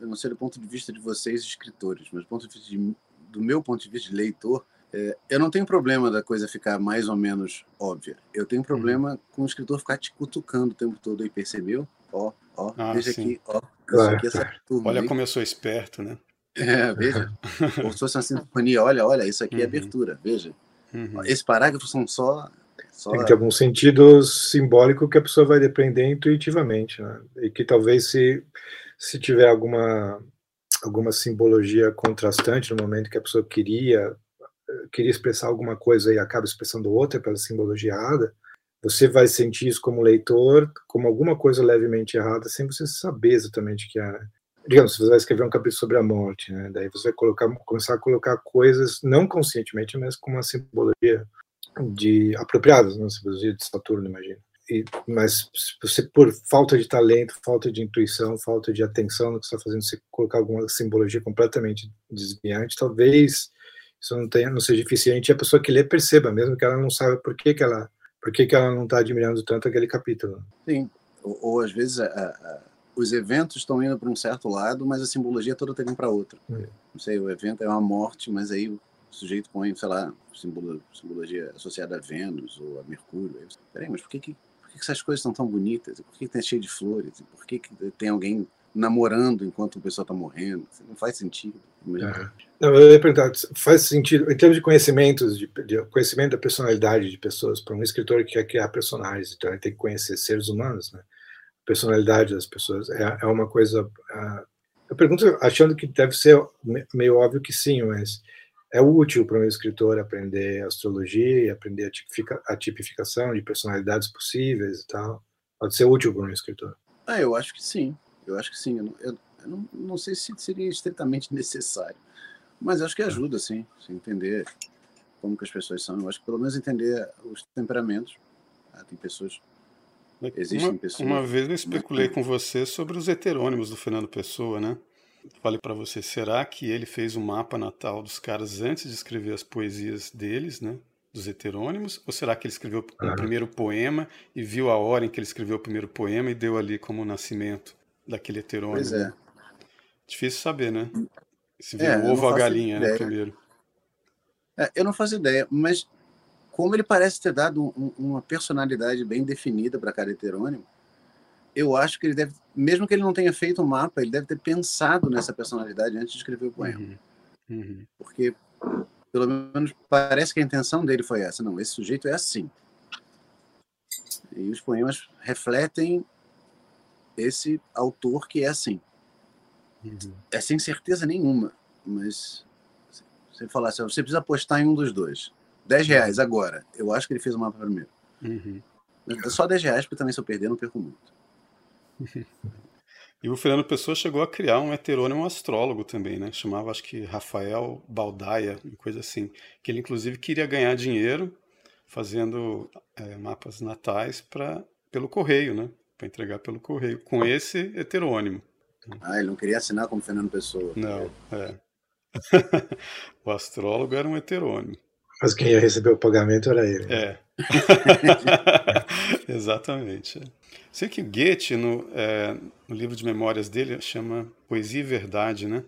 eu não sei do ponto de vista de vocês, escritores, mas do ponto de vista de, do meu ponto de vista de leitor, é, eu não tenho problema da coisa ficar mais ou menos óbvia. Eu tenho problema uhum. com o escritor ficar te cutucando o tempo todo e percebeu? Ó, ó, ah, veja sim. aqui, ó, claro. aqui essa turma Olha aí. como eu sou esperto, né? É, veja. Como se fosse uma sinfonia, olha, olha, isso aqui é uhum. abertura, veja. Uhum. Esse parágrafo são só. só... Tem que ter algum sentido simbólico que a pessoa vai depreender intuitivamente, né? E que talvez se, se tiver alguma, alguma simbologia contrastante no momento que a pessoa queria queria expressar alguma coisa e acaba expressando outra pela simbologiada, você vai sentir isso como leitor como alguma coisa levemente errada, sem você saber exatamente o que é. Né? Digamos, você vai escrever um capítulo sobre a morte, né? daí você vai colocar, começar a colocar coisas, não conscientemente, mas com uma simbologia de apropriadas, uma simbologia de Saturno, imagina. E, mas você, por falta de talento, falta de intuição, falta de atenção no que está fazendo, você colocar alguma simbologia completamente desviante, talvez isso não, tenha, não seja eficiente e a pessoa que lê perceba, mesmo que ela não saiba por que, que ela por que, que ela não está admirando tanto aquele capítulo. Sim, ou, ou às vezes a, a, os eventos estão indo para um certo lado, mas a simbologia toda está indo para outro. É. Não sei, o evento é uma morte, mas aí o sujeito põe, sei lá, simbolo, simbologia associada a Vênus ou a Mercúrio. Aí você, Peraí, mas por que, que, por que, que essas coisas estão tão bonitas? Por que, que tem cheio de flores? Por que, que tem alguém namorando enquanto o pessoal está morrendo. Não faz sentido. É. Não, eu ia perguntar, faz sentido, em termos de conhecimentos, de, de conhecimento da personalidade de pessoas, para um escritor que quer criar personagens, então ele tem que conhecer seres humanos, né? personalidade das pessoas, é, é uma coisa... Uh, eu pergunto achando que deve ser meio óbvio que sim, mas é útil para um escritor aprender astrologia e aprender a, tipifica, a tipificação de personalidades possíveis e tal? Pode ser útil para um escritor? Ah, eu acho que sim. Eu acho que sim. Eu, eu, eu não, não, sei se seria estritamente necessário, mas acho que ajuda, sim, se entender como que as pessoas são. Eu acho que pelo menos entender os temperamentos. Ah, tem pessoas. Existem uma, pessoas. Uma vez eu especulei com você sobre os heterônimos do Fernando Pessoa, né? Falei para você, será que ele fez o um mapa natal dos caras antes de escrever as poesias deles, né? Dos heterônimos? Ou será que ele escreveu o primeiro poema e viu a hora em que ele escreveu o primeiro poema e deu ali como nascimento daquele heterônimo. Pois é. Difícil saber, né? Se vê é, o ovo ou a galinha, né, primeiro. É, eu não faço ideia, mas como ele parece ter dado um, uma personalidade bem definida para cada heterônimo, eu acho que ele deve, mesmo que ele não tenha feito o um mapa, ele deve ter pensado nessa personalidade antes de escrever o poema. Uhum. Uhum. Porque, pelo menos, parece que a intenção dele foi essa. Não, esse sujeito é assim. E os poemas refletem esse autor que é assim. Uhum. É sem certeza nenhuma, mas você falar assim, você precisa apostar em um dos dois. 10 reais agora. Eu acho que ele fez o mapa primeiro. Uhum. Só 10 reais, porque também se eu perder, não perco muito. E o Fernando Pessoa chegou a criar um heterônimo astrólogo também, né? Chamava, acho que Rafael Baldaia, uma coisa assim. Que ele, inclusive, queria ganhar dinheiro fazendo é, mapas natais para pelo correio, né? Para entregar pelo correio, com esse heterônimo. Ah, ele não queria assinar como Fernando Pessoa. Não, é. o astrólogo era um heterônimo. Mas quem ia receber o pagamento era ele. É. Exatamente. Sei que Goethe, no, é, no livro de memórias dele, chama Poesia e Verdade, né?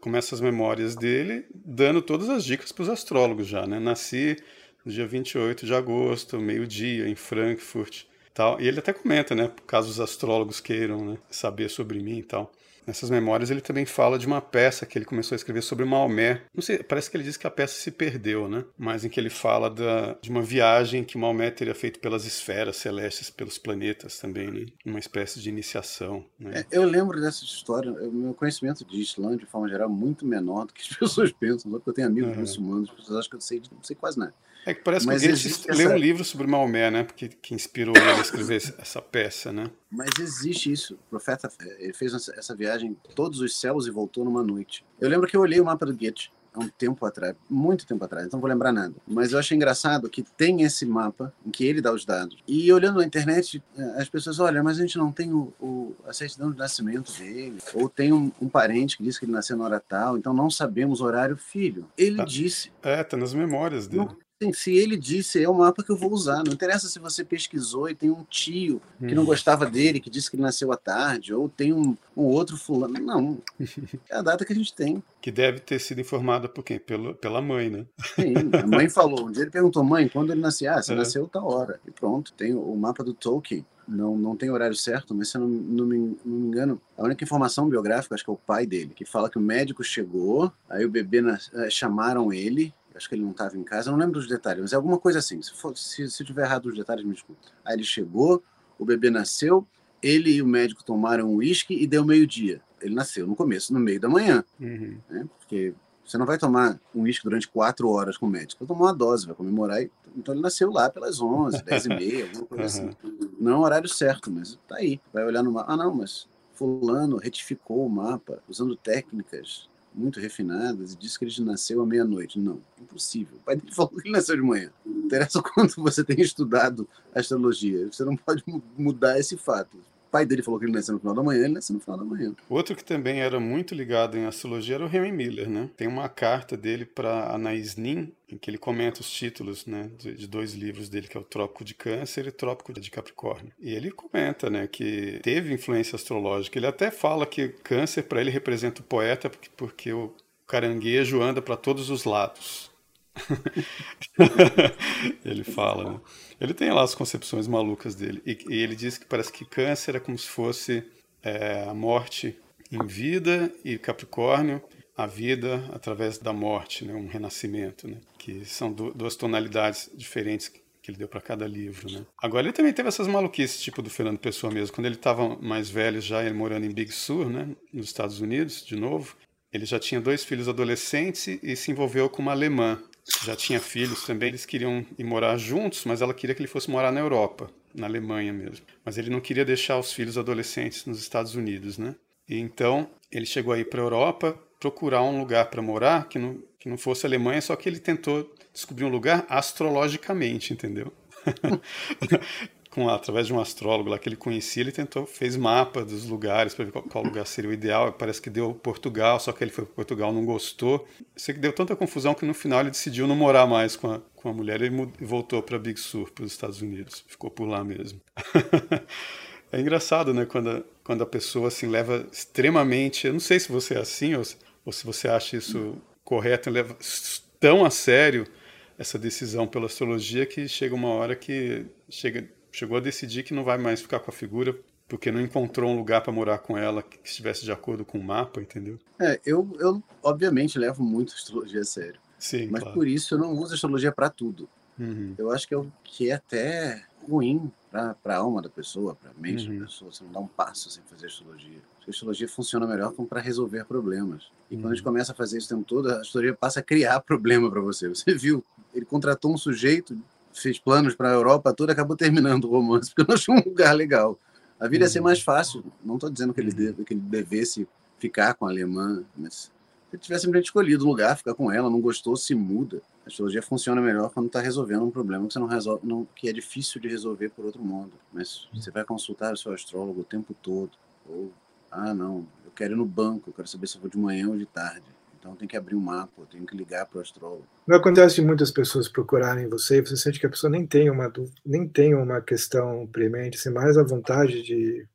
Começa as memórias dele dando todas as dicas para os astrólogos já, né? Nasci no dia 28 de agosto, meio-dia, em Frankfurt. Tal. E ele até comenta, né? Caso os astrólogos queiram né, saber sobre mim e tal. Nessas memórias ele também fala de uma peça que ele começou a escrever sobre Maomé. Não sei, parece que ele diz que a peça se perdeu, né? Mas em que ele fala da, de uma viagem que Maomé teria feito pelas esferas celestes, pelos planetas também, né? Uma espécie de iniciação. Né? É, eu lembro dessa história. O meu conhecimento de Islã, de forma geral, é muito menor do que as pessoas pensam. Só porque eu tenho amigos uhum. muçulmanos, as pessoas acham que eu sei, não sei quase nada. É que parece Mas que alguém essa... leu um livro sobre Maomé, né? Porque, que inspirou ele a escrever essa peça, né? Mas existe isso. O profeta ele fez essa viagem todos os céus e voltou numa noite. Eu lembro que eu olhei o mapa do Goethe há um tempo atrás, muito tempo atrás, não vou lembrar nada. Mas eu achei engraçado que tem esse mapa em que ele dá os dados. E olhando na internet, eh, as pessoas, olha, mas a gente não tem o, o a certidão de nascimento dele, ou tem um, um, parente que diz que ele nasceu na hora tal, então não sabemos o horário filho. Ele tá. disse. É, tá nas memórias dele. Não, se ele disse, é o mapa que eu vou usar. Não interessa se você pesquisou e tem um tio que não hum. gostava dele, que disse que ele nasceu à tarde, ou tem um, um outro fulano. Não. É a data que a gente tem. Que deve ter sido informada por quem? Pelo, pela mãe, né? Sim, a mãe falou. Um dia ele perguntou, mãe, quando ele nasceu? Ah, você é. nasceu tal hora. E pronto, tem o mapa do Tolkien. Não, não tem horário certo, mas se eu não, não, me, não me engano, a única informação biográfica, acho que é o pai dele, que fala que o médico chegou, aí o bebê nas, eh, chamaram ele, acho que ele não estava em casa, não lembro dos detalhes, mas é alguma coisa assim. Se, for, se, se tiver errado os detalhes, me desculpe. Aí ele chegou, o bebê nasceu, ele e o médico tomaram um uísque e deu meio-dia. Ele nasceu no começo, no meio da manhã. Uhum. Né? Porque você não vai tomar um uísque durante quatro horas com o médico. Vai tomar uma dose, vai comemorar. E... Então ele nasceu lá pelas 11, 10 e meia, alguma coisa uhum. assim. Não é o horário certo, mas tá aí. Vai olhar no mapa. Ah, não, mas fulano retificou o mapa usando técnicas muito refinadas e disse que ele nasceu à meia-noite. Não, impossível. O pai dele falou que ele nasceu de manhã. Não interessa quanto você tem estudado astrologia, você não pode mudar esse fato pai dele falou que ele nasceu no final da manhã, ele nasceu no final da manhã. Outro que também era muito ligado em astrologia era o Henry Miller, né? Tem uma carta dele para Anaïs Nin, em que ele comenta os títulos, né, de, dois livros dele, que é o Trópico de Câncer e Trópico de Capricórnio. E ele comenta, né, que teve influência astrológica. Ele até fala que Câncer para ele representa o poeta porque, porque o caranguejo anda para todos os lados. ele fala, né? Ele tem lá as concepções malucas dele. E, e ele diz que parece que câncer é como se fosse é, a morte em vida e Capricórnio a vida através da morte, né? um renascimento, né? que são duas tonalidades diferentes que ele deu para cada livro, né? Agora ele também teve essas maluquices, tipo do Fernando Pessoa mesmo, quando ele estava mais velho já, ele morando em Big Sur, né, nos Estados Unidos, de novo, ele já tinha dois filhos adolescentes e se envolveu com uma alemã, já tinha filhos também, eles queriam ir morar juntos, mas ela queria que ele fosse morar na Europa, na Alemanha mesmo. Mas ele não queria deixar os filhos adolescentes nos Estados Unidos, né? E então ele chegou aí para a Europa procurar um lugar para morar que não, que não fosse Alemanha, só que ele tentou descobrir um lugar astrologicamente, entendeu? com através de um astrólogo lá que ele conhecia, ele tentou fez mapa dos lugares para ver qual, qual, lugar seria o ideal. Parece que deu Portugal, só que ele foi para Portugal, não gostou. Sei que deu tanta confusão que no final ele decidiu não morar mais com a, com a mulher e voltou para Big Sur, para os Estados Unidos. Ficou por lá mesmo. é engraçado, né, quando a, quando a pessoa assim leva extremamente, eu não sei se você é assim ou, ou se você acha isso correto, leva tão a sério essa decisão pela astrologia que chega uma hora que chega chegou a decidir que não vai mais ficar com a figura porque não encontrou um lugar para morar com ela que estivesse de acordo com o mapa, entendeu? É, eu, eu obviamente levo muito astrologia a sério. Sim, mas claro. por isso eu não uso astrologia para tudo. Uhum. Eu acho que é o que é até ruim para a alma da pessoa, para a mente uhum. da pessoa. Você não dá um passo sem fazer astrologia. A astrologia funciona melhor como para resolver problemas. E uhum. quando a gente uhum. começa a fazer isso o tempo todo, a astrologia passa a criar problema para você. Você viu? Ele contratou um sujeito fez planos para a Europa toda, acabou terminando o romance, porque não achou um lugar legal. A vida ia ser mais fácil. Não estou dizendo que ele, deve, que ele devesse ficar com a alemã, mas se ele tivesse simplesmente escolhido o lugar, ficar com ela, não gostou, se muda. astrologia funciona melhor quando está resolvendo um problema que você não resolve, não, que é difícil de resolver por outro modo. Mas você vai consultar o seu astrólogo o tempo todo. Ou, ah, não, eu quero ir no banco, eu quero saber se eu vou de manhã ou de tarde. Então tem que abrir um mapa, tenho que ligar para o astrólogo. Não acontece de muitas pessoas procurarem você e você sente que a pessoa nem tem uma nem tem uma questão premente, sem mais a vontade de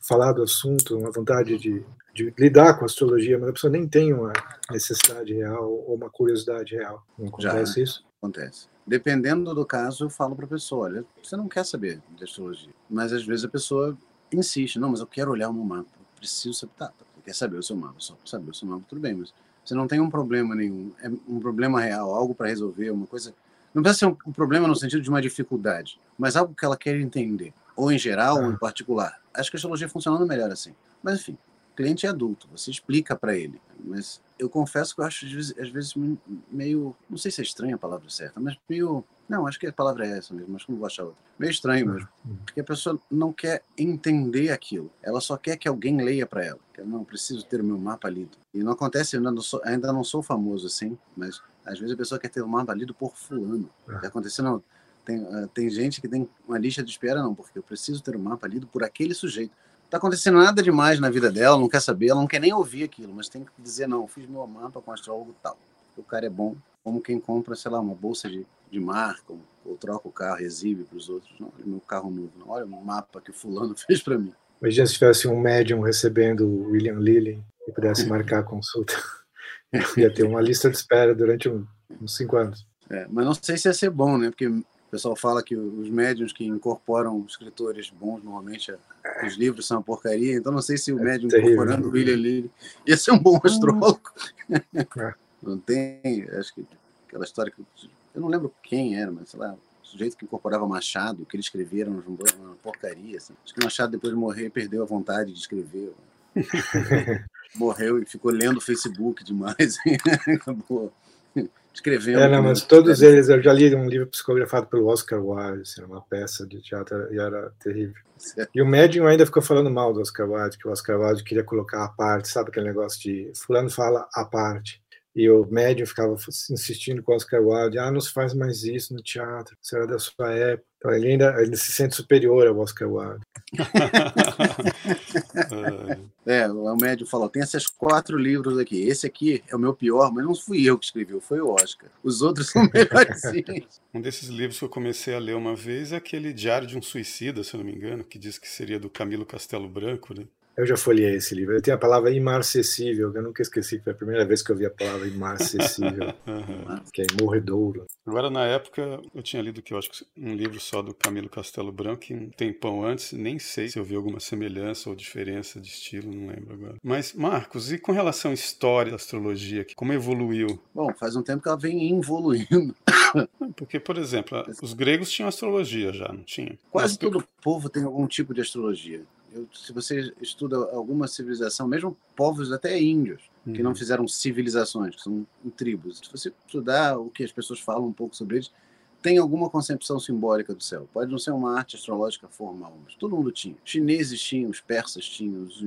falar do assunto, uma vontade de, de, lidar com a astrologia, mas a pessoa nem tem uma necessidade real ou uma curiosidade real. Não acontece Já, isso? Acontece. Dependendo do caso, eu falo para a pessoa: olha, você não quer saber de astrologia, mas às vezes a pessoa insiste: não, mas eu quero olhar o meu mapa, eu preciso saber. Tá, tá, quer saber o seu mapa, só saber o seu mapa, tudo bem, mas você não tem um problema nenhum, é um problema real, algo para resolver, uma coisa. Não precisa ser um problema no sentido de uma dificuldade, mas algo que ela quer entender, ou em geral, ou em particular. Acho que a astrologia funciona melhor assim. Mas enfim, cliente é adulto, você explica para ele. Mas eu confesso que eu acho às vezes, às vezes, meio, não sei se é estranha a palavra certa, mas meio, não, acho que a palavra é essa mesmo, mas como vou achar outra. Meio estranho mesmo, uhum. porque a pessoa não quer entender aquilo, ela só quer que alguém leia para ela. Eu não preciso ter o meu mapa lido. E não acontece, ainda não sou, ainda não sou famoso assim, mas às vezes a pessoa quer ter o mapa lido por fulano. Está ah. acontecendo tem, uh, tem gente que tem uma lista de espera, não, porque eu preciso ter o mapa lido por aquele sujeito tá acontecendo nada demais na vida dela, não quer saber, ela não quer nem ouvir aquilo, mas tem que dizer, não, fiz meu mapa com astrólogo tal. O cara é bom, como quem compra, sei lá, uma bolsa de, de marca, ou, troca o carro, exibe para os outros. Não, olha meu carro novo, não, olha o mapa que o fulano fez para mim. Imagina se tivesse um médium recebendo o William Lilly e pudesse marcar a consulta. ia ter uma lista de espera durante um, uns cinco anos. É, mas não sei se ia ser bom, né? Porque o pessoal fala que os médiums que incorporam escritores bons, normalmente os livros são uma porcaria, então não sei se o é médium terrível. incorporando o William Lilly ia ser um bom astrólogo. É. Não tem, acho que aquela história que eu não lembro quem era, mas sei lá, o sujeito que incorporava Machado, que ele escrevia era uma porcaria. Assim. Acho que Machado, depois de morrer, perdeu a vontade de escrever. Morreu e ficou lendo o Facebook demais. Acabou escrevendo. É, não, mas todos eles, eu já li um livro psicografado pelo Oscar Wilde, assim, uma peça de teatro, e era terrível. Certo. E o médium ainda ficou falando mal do Oscar Wilde, que o Oscar Wilde queria colocar a parte, sabe aquele negócio de fulano fala a parte. E o médium ficava insistindo com o Oscar Wilde, ah, não se faz mais isso no teatro, isso era da sua época. Então ele ainda ele se sente superior ao Oscar Wilde. é, o médium falou, tem esses quatro livros aqui, esse aqui é o meu pior, mas não fui eu que escrevi, foi o Oscar. Os outros são melhores Um desses livros que eu comecei a ler uma vez é aquele Diário de um Suicida, se eu não me engano, que diz que seria do Camilo Castelo Branco, né? Eu já folhei esse livro. Eu tenho a palavra imarcessível, que eu nunca esqueci, foi a primeira vez que eu vi a palavra imarcessível, uhum. que é morredouro. Agora, na época, eu tinha lido que eu acho que um livro só do Camilo Castelo Branco, que um tempão antes, nem sei se eu vi alguma semelhança ou diferença de estilo, não lembro agora. Mas, Marcos, e com relação à história da astrologia, como evoluiu? Bom, faz um tempo que ela vem evoluindo. Porque, por exemplo, os gregos tinham astrologia já, não tinha? Quase todo povo tem algum tipo de astrologia. Eu, se você estuda alguma civilização, mesmo povos até índios, uhum. que não uhum. fizeram civilizações, que são tribos, se você estudar o que as pessoas falam um pouco sobre eles, tem alguma concepção simbólica do céu. Pode não ser uma arte astrológica formal, mas todo mundo tinha. Os chineses tinham, os persas tinham, os,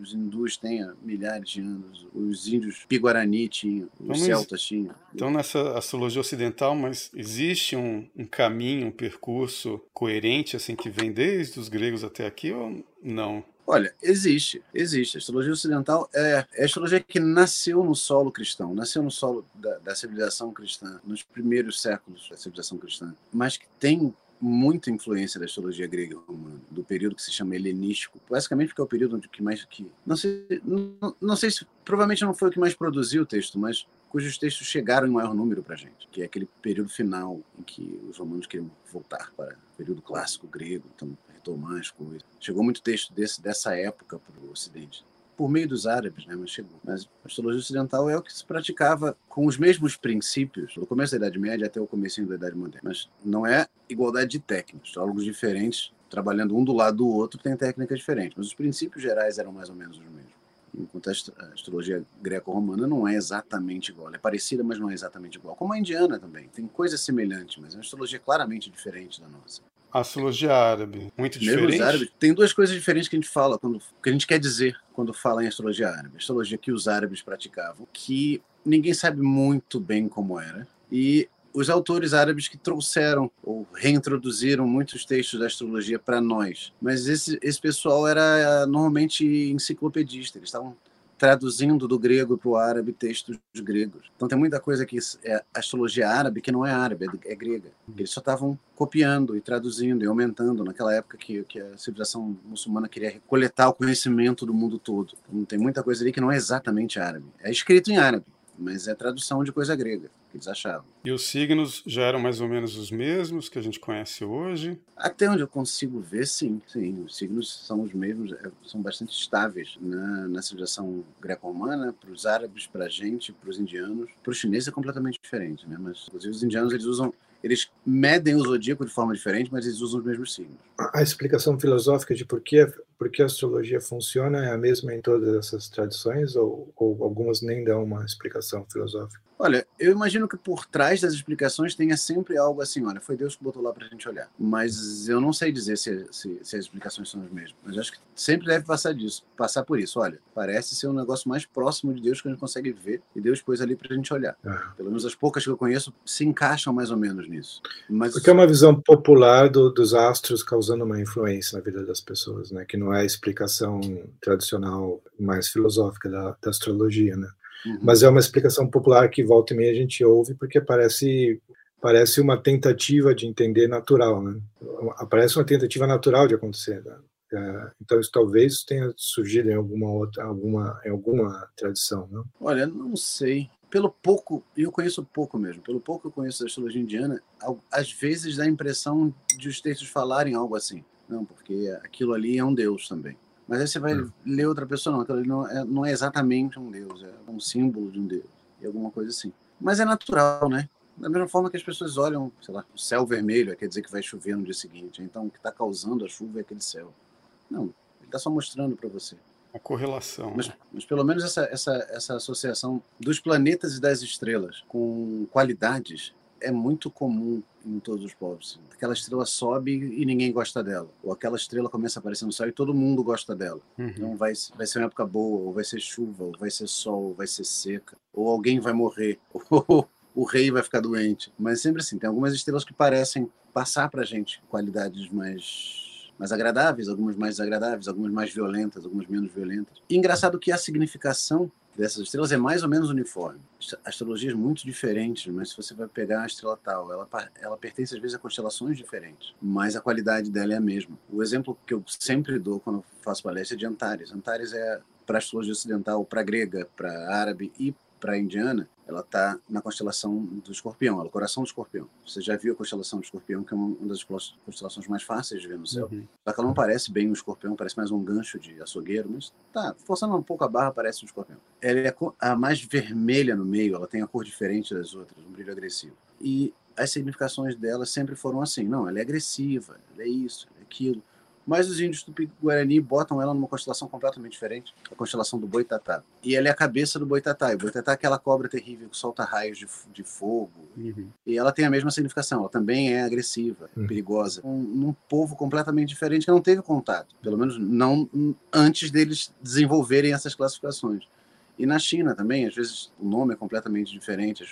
os hindus têm há milhares de anos, os índios piguarani tinham, os então, celtas tinham. Então, nessa astrologia ocidental, mas existe um, um caminho, um percurso coerente, assim, que vem desde os gregos até aqui ou não? Olha, existe, existe. A astrologia ocidental é, é a astrologia que nasceu no solo cristão, nasceu no solo da, da civilização cristã, nos primeiros séculos da civilização cristã, mas que tem muita influência da astrologia grega romana, do período que se chama helenístico, basicamente porque é o período onde que mais que não sei, não, não sei se provavelmente não foi o que mais produziu o texto, mas cujos textos chegaram em maior número para a gente, que é aquele período final em que os romanos queriam voltar para o período clássico grego, então retomar as coisas. Chegou muito texto desse, dessa época para o Ocidente, por meio dos árabes, né, mas chegou. Mas a astrologia ocidental é o que se praticava com os mesmos princípios, do começo da Idade Média até o começo da Idade Moderna. Mas não é igualdade de técnicas. Astrólogos diferentes, trabalhando um do lado do outro, têm técnicas diferentes, mas os princípios gerais eram mais ou menos os mesmos enquanto a astrologia greco-romana não é exatamente igual. é parecida, mas não é exatamente igual. Como a indiana também. Tem coisas semelhantes, mas é uma astrologia claramente diferente da nossa. A astrologia árabe, muito diferente. Árabes, tem duas coisas diferentes que a gente fala, quando, que a gente quer dizer quando fala em astrologia árabe. A astrologia que os árabes praticavam, que ninguém sabe muito bem como era, E os autores árabes que trouxeram ou reintroduziram muitos textos da astrologia para nós. Mas esse, esse pessoal era normalmente enciclopedista, eles estavam traduzindo do grego para o árabe textos gregos. Então tem muita coisa que é astrologia árabe que não é árabe, é, é grega. Eles só estavam copiando e traduzindo e aumentando naquela época que, que a civilização muçulmana queria coletar o conhecimento do mundo todo. Então tem muita coisa ali que não é exatamente árabe. É escrito em árabe, mas é tradução de coisa grega que eles achavam. E os signos já eram mais ou menos os mesmos que a gente conhece hoje? Até onde eu consigo ver, sim. Sim, os signos são os mesmos, é, são bastante estáveis na, na civilização greco-romana, para os árabes, para a gente, para os indianos. Para os chineses é completamente diferente, né? Mas, inclusive, os indianos eles usam eles medem o zodíaco de forma diferente, mas eles usam os mesmos signos. A explicação filosófica de por que, por que a astrologia funciona é a mesma em todas essas tradições, ou, ou algumas nem dão uma explicação filosófica? Olha, eu imagino que por trás das explicações tenha sempre algo assim, olha, foi Deus que botou lá para a gente olhar. Mas eu não sei dizer se, se, se, as explicações são as mesmas. Mas acho que sempre deve passar disso, passar por isso. Olha, parece ser um negócio mais próximo de Deus que a gente consegue ver e Deus pôs ali para a gente olhar. Ah. Pelo menos as poucas que eu conheço se encaixam mais ou menos nisso. Mas... Porque é uma visão popular do, dos astros causando uma influência na vida das pessoas, né? Que não é a explicação tradicional mais filosófica da, da astrologia, né? Uhum. Mas é uma explicação popular que volta e meia a gente ouve porque parece parece uma tentativa de entender natural, né? Parece uma tentativa natural de acontecer. Né? É, então isso talvez tenha surgido em alguma outra, alguma, em alguma tradição, não? Olha, não sei. Pelo pouco, eu conheço pouco mesmo, pelo pouco que eu conheço da astrologia indiana, às vezes dá a impressão de os textos falarem algo assim. Não, porque aquilo ali é um deus também. Mas aí você vai hum. ler outra pessoa, não, aquilo não é, não é exatamente um deus, é um símbolo de um deus, e alguma coisa assim. Mas é natural, né? Da mesma forma que as pessoas olham, sei lá, o céu vermelho, quer dizer que vai chover no dia seguinte. Então, o que está causando a chuva é aquele céu. Não, ele está só mostrando para você. A correlação. Mas, né? mas, pelo menos essa, essa, essa associação dos planetas e das estrelas com qualidades é muito comum em todos os povos. Aquela estrela sobe e ninguém gosta dela. Ou aquela estrela começa a aparecer no céu e todo mundo gosta dela. Uhum. Então vai, vai ser uma época boa, ou vai ser chuva, ou vai ser sol, ou vai ser seca. Ou alguém vai morrer, ou o rei vai ficar doente. Mas sempre assim, tem algumas estrelas que parecem passar para a gente qualidades mais mais agradáveis, algumas mais desagradáveis, algumas mais violentas, algumas menos violentas. E engraçado que a significação dessas estrelas é mais ou menos uniforme. Astrologias muito diferentes, mas se você vai pegar a estrela tal, ela, ela pertence às vezes a constelações diferentes, mas a qualidade dela é a mesma. O exemplo que eu sempre dou quando faço palestra é de Antares. Antares é para astrologia ocidental, para grega, para árabe e para indiana, ela está na constelação do escorpião, ela é o coração do escorpião. Você já viu a constelação do escorpião, que é uma das constelações mais fáceis de ver no céu. Uhum. Só que ela não parece bem um escorpião, parece mais um gancho de açougueiro, mas tá, forçando um pouco a barra, parece um escorpião. Ela é a mais vermelha no meio, ela tem a cor diferente das outras, um brilho agressivo. E as significações dela sempre foram assim: não, ela é agressiva, ela é isso, ela é aquilo. Mas os índios Tupi-Guarani botam ela numa constelação completamente diferente, a constelação do Boitatá. E ela é a cabeça do Boitatá. E o Boitatá é aquela cobra terrível que solta raios de, de fogo. Uhum. E ela tem a mesma significação. Ela também é agressiva, uhum. perigosa. Um, num povo completamente diferente que não teve contato. Pelo menos não antes deles desenvolverem essas classificações. E na China também, às vezes o nome é completamente diferente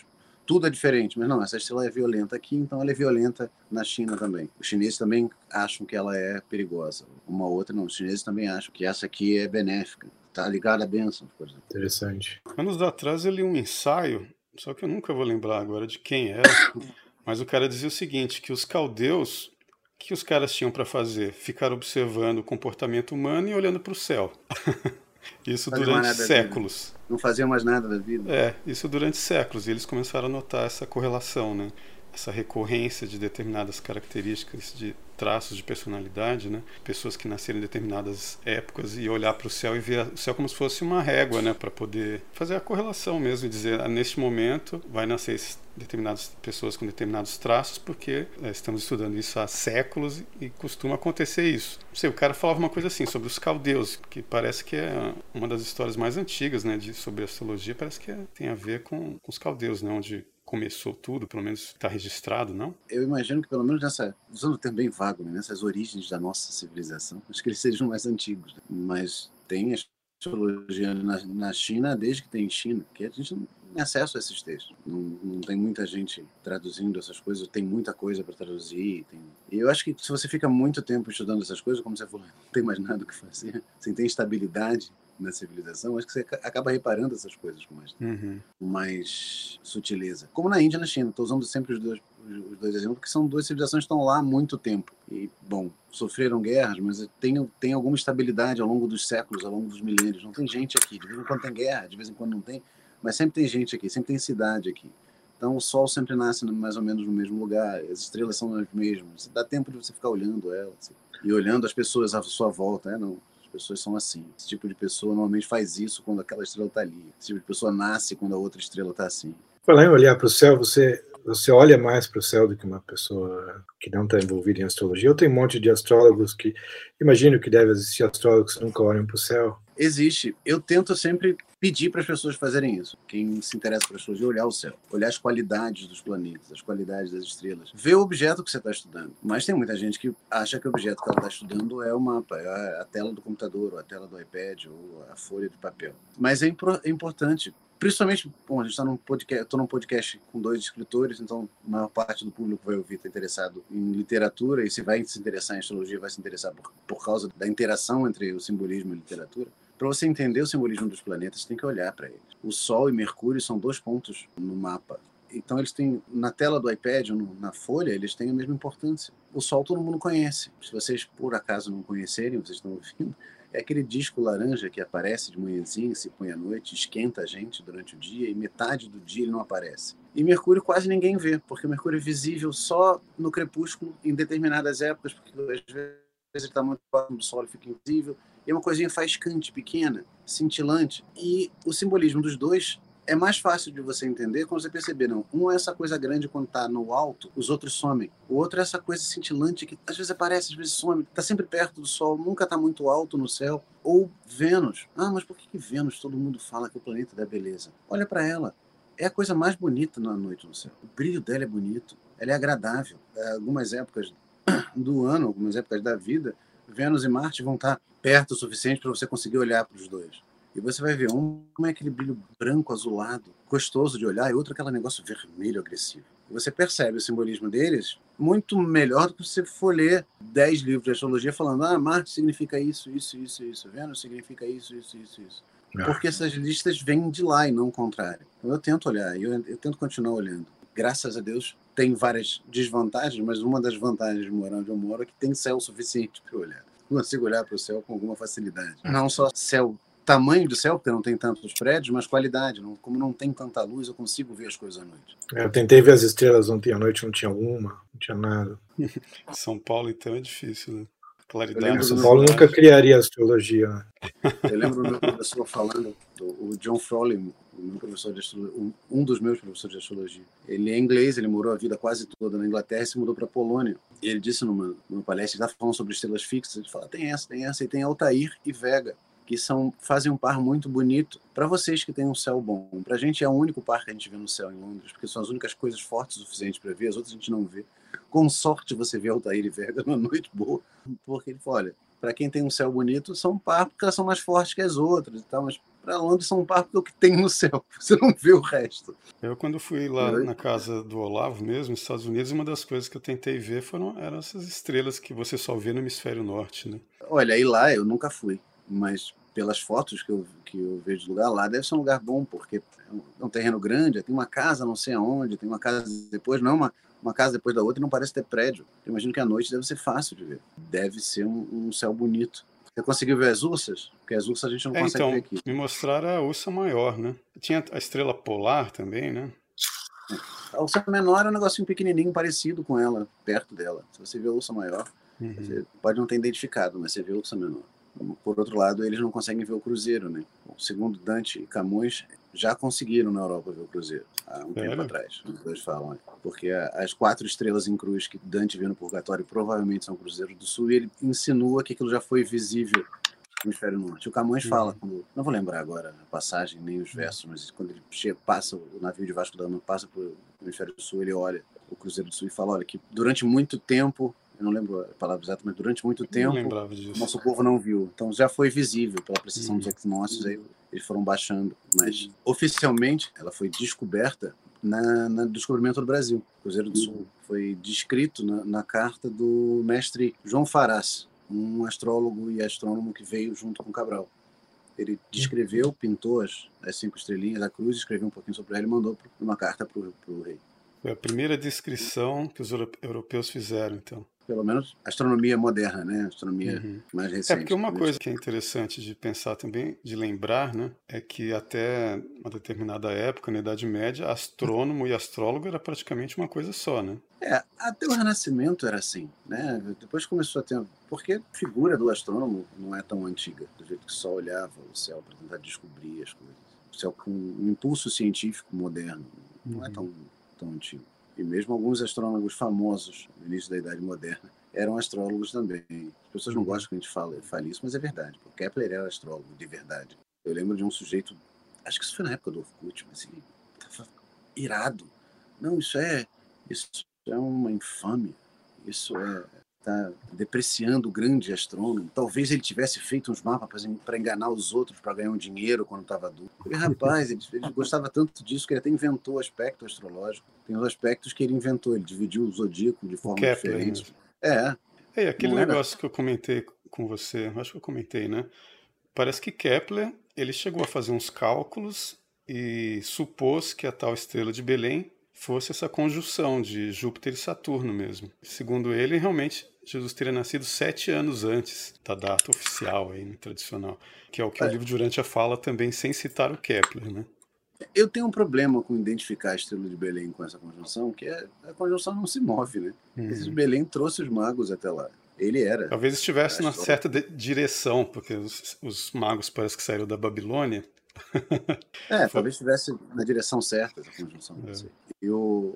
tudo é diferente, mas não, essa estrela é violenta aqui, então ela é violenta na China também. Os chineses também acham que ela é perigosa. Uma outra não, os chineses também acham que essa aqui é benéfica, tá ligada a bênçãos, por exemplo. Interessante. Anos atrás eu li um ensaio, só que eu nunca vou lembrar agora de quem era, mas o cara dizia o seguinte, que os caldeus, o que os caras tinham para fazer? Ficar observando o comportamento humano e olhando para o céu. Isso durante séculos. Não faziam mais nada da vida. É, isso durante séculos. E eles começaram a notar essa correlação, né? essa recorrência de determinadas características de traços de personalidade, né? Pessoas que nasceram em determinadas épocas e olhar para o céu e ver o céu como se fosse uma régua, né? Para poder fazer a correlação mesmo e dizer, ah, neste momento vai nascer determinadas pessoas com determinados traços porque é, estamos estudando isso há séculos e costuma acontecer isso. Não sei, o cara falava uma coisa assim sobre os caldeus, que parece que é uma das histórias mais antigas, né? De, sobre astrologia, parece que é, tem a ver com, com os caldeus, né? Onde começou tudo, pelo menos está registrado, não? Eu imagino que pelo menos nessa, usando o termo bem vago, né, nessas origens da nossa civilização, acho que eles sejam mais antigos, né? mas tem astrologia na, na China desde que tem China, que a gente acesso a esses textos. Não, não tem muita gente traduzindo essas coisas, tem muita coisa para traduzir. Tem... E eu acho que se você fica muito tempo estudando essas coisas, como você falou, não tem mais nada o que fazer, sem ter estabilidade, na civilização, acho que você acaba reparando essas coisas com mais, uhum. mais sutileza. Como na Índia e na China. Estou usando sempre os dois, os dois exemplos, porque são duas civilizações que estão lá há muito tempo. E, bom, sofreram guerras, mas tem, tem alguma estabilidade ao longo dos séculos, ao longo dos milênios. Não tem gente aqui. De vez em quando tem guerra, de vez em quando não tem, mas sempre tem gente aqui, sempre tem cidade aqui. Então o Sol sempre nasce mais ou menos no mesmo lugar, as estrelas são as mesmas. Dá tempo de você ficar olhando elas e olhando as pessoas à sua volta, né? Não, pessoas são assim. Esse tipo de pessoa normalmente faz isso quando aquela estrela está ali. Esse tipo de pessoa nasce quando a outra estrela está assim. Falar em olhar para o céu, você você olha mais para o céu do que uma pessoa que não está envolvida em astrologia? Ou tem um monte de astrólogos que imagino que deve existir astrólogos que nunca olham para o céu? Existe. Eu tento sempre pedir para as pessoas fazerem isso. Quem se interessa por astrologia, olhar o céu, olhar as qualidades dos planetas, as qualidades das estrelas, ver o objeto que você está estudando. Mas tem muita gente que acha que o objeto que ela está estudando é o mapa, é a tela do computador, ou a tela do iPad, ou a folha de papel. Mas é, é importante principalmente, bom, a gente está num podcast, estou num podcast com dois escritores, então a maior parte do público vai ouvir está interessado em literatura e se vai se interessar em astrologia vai se interessar por, por causa da interação entre o simbolismo e a literatura. Para você entender o simbolismo dos planetas, tem que olhar para eles. O Sol e Mercúrio são dois pontos no mapa. Então eles têm na tela do iPad, na folha, eles têm a mesma importância. O Sol todo mundo conhece. Se vocês por acaso não conhecerem, vocês estão ouvindo, é aquele disco laranja que aparece de manhãzinha, se põe à noite, esquenta a gente durante o dia e metade do dia ele não aparece. E Mercúrio quase ninguém vê, porque o Mercúrio é visível só no crepúsculo em determinadas épocas, porque às vezes ele está muito próximo do Sol e fica invisível. E uma coisinha faiscante, pequena, cintilante. E o simbolismo dos dois é mais fácil de você entender quando você perceber, não. Um é essa coisa grande quando está no alto, os outros somem. O outro é essa coisa cintilante que às vezes aparece, às vezes some. Está sempre perto do Sol, nunca está muito alto no céu. Ou Vênus. Ah, mas por que, que Vênus todo mundo fala que é o planeta da beleza? Olha para ela. É a coisa mais bonita na noite no céu. O brilho dela é bonito. Ela é agradável. É, algumas épocas do ano, algumas épocas da vida, Vênus e Marte vão estar tá perto o suficiente para você conseguir olhar para os dois. E você vai ver um como é aquele brilho branco azulado, gostoso de olhar, e outro aquele negócio vermelho agressivo. E você percebe o simbolismo deles muito melhor do que você for ler 10 livros de astrologia falando: ah, Marte significa isso, isso, isso, isso, Vênus significa isso, isso, isso, isso. Ah. Porque essas listas vêm de lá e não o contrário. Então eu tento olhar, eu, eu tento continuar olhando. Graças a Deus, tem várias desvantagens, mas uma das vantagens de morar onde eu moro é que tem céu suficiente para olhar. Consigo olhar para o céu com alguma facilidade. Não só céu tamanho do céu, porque não tem tantos prédios, mas qualidade. Não, como não tem tanta luz, eu consigo ver as coisas à noite. É, eu tentei ver as estrelas ontem à noite, não tinha uma, não tinha nada. São Paulo, então, é difícil, né? Claridade. São Paulo nunca criaria astrologia. Né? Eu lembro do meu professor falando, o John Froley, meu professor de um dos meus professores de astrologia. Ele é inglês, ele morou a vida quase toda na Inglaterra e se mudou para Polônia. E ele disse numa, numa palestra, ele estava falando sobre estrelas fixas, ele fala, tem essa, tem essa, e tem Altair e Vega que são fazem um par muito bonito para vocês que têm um céu bom. Para a gente é o único par que a gente vê no céu em Londres, porque são as únicas coisas fortes o suficiente para ver, as outras a gente não vê. Com sorte você vê Altair e Vega numa noite boa, porque ele fala, olha, para quem tem um céu bonito, são um par porque elas são mais fortes que as outras e tal, mas para Londres são um par porque é o que tem no céu, você não vê o resto. Eu quando fui lá na casa do Olavo mesmo, nos Estados Unidos, uma das coisas que eu tentei ver foram eram essas estrelas que você só vê no hemisfério norte, né? Olha, aí lá eu nunca fui mas pelas fotos que eu, que eu vejo de lugar lá, deve ser um lugar bom, porque é um, é um terreno grande, tem uma casa não sei aonde, tem uma casa depois, não é uma, uma casa depois da outra e não parece ter prédio. Eu imagino que à noite deve ser fácil de ver. Deve ser um, um céu bonito. Você conseguiu ver as ursas? Porque as ursas a gente não é, consegue então, ver aqui. Me mostraram a ursa maior, né? Tinha a estrela polar também, né? A ursa menor é um negocinho pequenininho parecido com ela, perto dela. Se você vê a ursa maior, uhum. você pode não ter identificado, mas você vê a ursa menor. Por outro lado, eles não conseguem ver o Cruzeiro, né? Segundo Dante e Camões, já conseguiram na Europa ver o Cruzeiro, há um tempo atrás. Os dois falam, né? porque as quatro estrelas em cruz que Dante viu no Purgatório provavelmente são Cruzeiro do Sul, e ele insinua que aquilo já foi visível no hemisfério norte. O Camões uhum. fala, quando, não vou lembrar agora a passagem nem os versos, mas quando ele chega, passa o navio de Vasco da Gama, passa para o hemisfério sul, ele olha o Cruzeiro do Sul e fala, olha, que durante muito tempo eu não lembro a palavra exata, mas durante muito tempo nosso povo não viu. Então já foi visível pela precisão uhum. dos equinócios, aí eles foram baixando. Mas oficialmente ela foi descoberta na, no descobrimento do Brasil, Cruzeiro do Sul. Foi descrito na, na carta do mestre João Farás, um astrólogo e astrônomo que veio junto com Cabral. Ele descreveu, pintou as, as cinco estrelinhas, a cruz, escreveu um pouquinho sobre ela e mandou uma carta para o rei. Foi a primeira descrição que os europeus fizeram, então pelo menos astronomia moderna, né? Astronomia uhum. mais recente. É porque uma coisa que é interessante de pensar também, de lembrar, né, é que até uma determinada época, na Idade Média, astrônomo e astrólogo era praticamente uma coisa só, né? É, até o Renascimento era assim, né? Depois começou a ter, porque a figura do astrônomo não é tão antiga, do jeito que só olhava o céu para tentar descobrir as coisas. O céu com um impulso científico moderno, não é uhum. tão tão antigo e mesmo alguns astrônomos famosos no início da Idade Moderna eram astrólogos também. As pessoas não uhum. gostam que a gente fale, fale isso, mas é verdade. Porque Kepler era astrólogo, de verdade. Eu lembro de um sujeito, acho que isso foi na época do Orkut, mas assim, tava irado. Não, isso é, isso é uma infâmia. Isso é está depreciando o grande astrônomo. Talvez ele tivesse feito uns mapas para enganar os outros, para ganhar um dinheiro quando estava adulto. E, rapaz, ele, ele, gostava tanto disso que ele até inventou o aspecto astrológico. Tem os aspectos que ele inventou, ele dividiu o zodíaco de forma Kepler, diferente. É. É, aquele negócio era... que eu comentei com você, acho que eu comentei, né? Parece que Kepler, ele chegou a fazer uns cálculos e supôs que a tal estrela de Belém fosse essa conjunção de Júpiter e Saturno mesmo. Segundo ele, realmente Jesus teria nascido sete anos antes da data oficial aí, né, tradicional, que é o que é. o livro de Urântia fala também sem citar o Kepler, né? Eu tenho um problema com identificar a estrela de Belém com essa conjunção, que é a conjunção não se move, né? Uhum. Esse Belém trouxe os magos até lá. Ele era. Talvez estivesse na certa direção, porque os, os magos parece que saíram da Babilônia é, talvez estivesse na direção certa essa conjunção. É. E o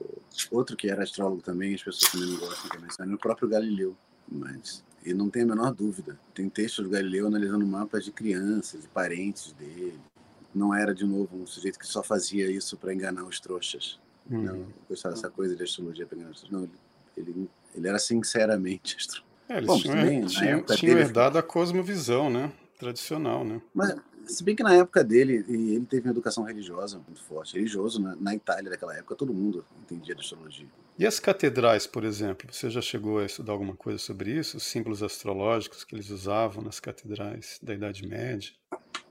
outro que era astrólogo também, as pessoas também não gostam de mencionar, é o próprio Galileu. Mas, e não tem a menor dúvida, tem textos do Galileu analisando mapas de crianças, de parentes dele. Não era, de novo, um sujeito que só fazia isso para enganar os trouxas. Hum. Não gostava dessa coisa de astrologia para enganar os trouxas. Não, ele, ele, ele era sinceramente astrólogo. É, eles Bom, tinham, também, tinham, tinham herdado a cosmovisão, né? Tradicional, né? Mas se bem que na época dele, ele teve uma educação religiosa muito forte. Religioso, na, na Itália daquela época, todo mundo entendia de astrologia. E as catedrais, por exemplo? Você já chegou a estudar alguma coisa sobre isso? Os símbolos astrológicos que eles usavam nas catedrais da Idade Média?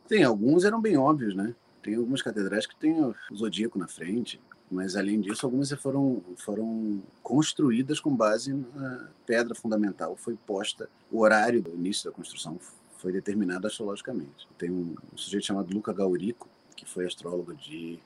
Tem, alguns eram bem óbvios, né? Tem algumas catedrais que tem o zodíaco na frente, mas além disso, algumas foram, foram construídas com base na pedra fundamental. Foi posta, o horário do início da construção foi determinado astrologicamente. Tem um, um sujeito chamado Luca Gaurico, que foi astrólogo de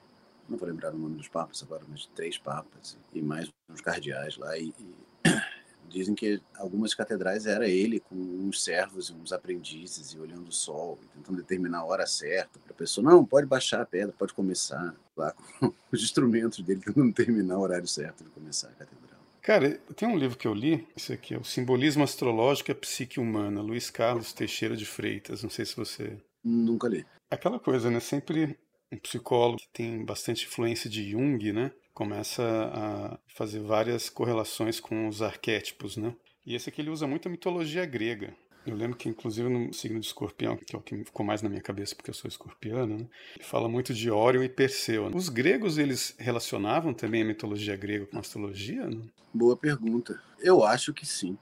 não vou lembrar o nome dos papas agora, mas de três papas e mais uns cardeais lá. E, e, dizem que algumas catedrais era ele com uns servos e uns aprendizes e olhando o sol, e tentando determinar a hora certa para a pessoa. Não, pode baixar a pedra, pode começar lá com os instrumentos dele tentando determinar o horário certo de começar a catedral. Cara, tem um livro que eu li, esse aqui é o Simbolismo Astrológico e a Psique Humana, Luiz Carlos Teixeira de Freitas. Não sei se você. Nunca li. Aquela coisa, né? Sempre um psicólogo que tem bastante influência de Jung, né? Começa a fazer várias correlações com os arquétipos, né? E esse aqui ele usa muito a mitologia grega. Eu lembro que, inclusive, no signo de escorpião, que é o que ficou mais na minha cabeça porque eu sou escorpiano, né? fala muito de Órion e Perseu. Os gregos, eles relacionavam também a mitologia grega com a astrologia? Né? Boa pergunta. Eu acho que sim.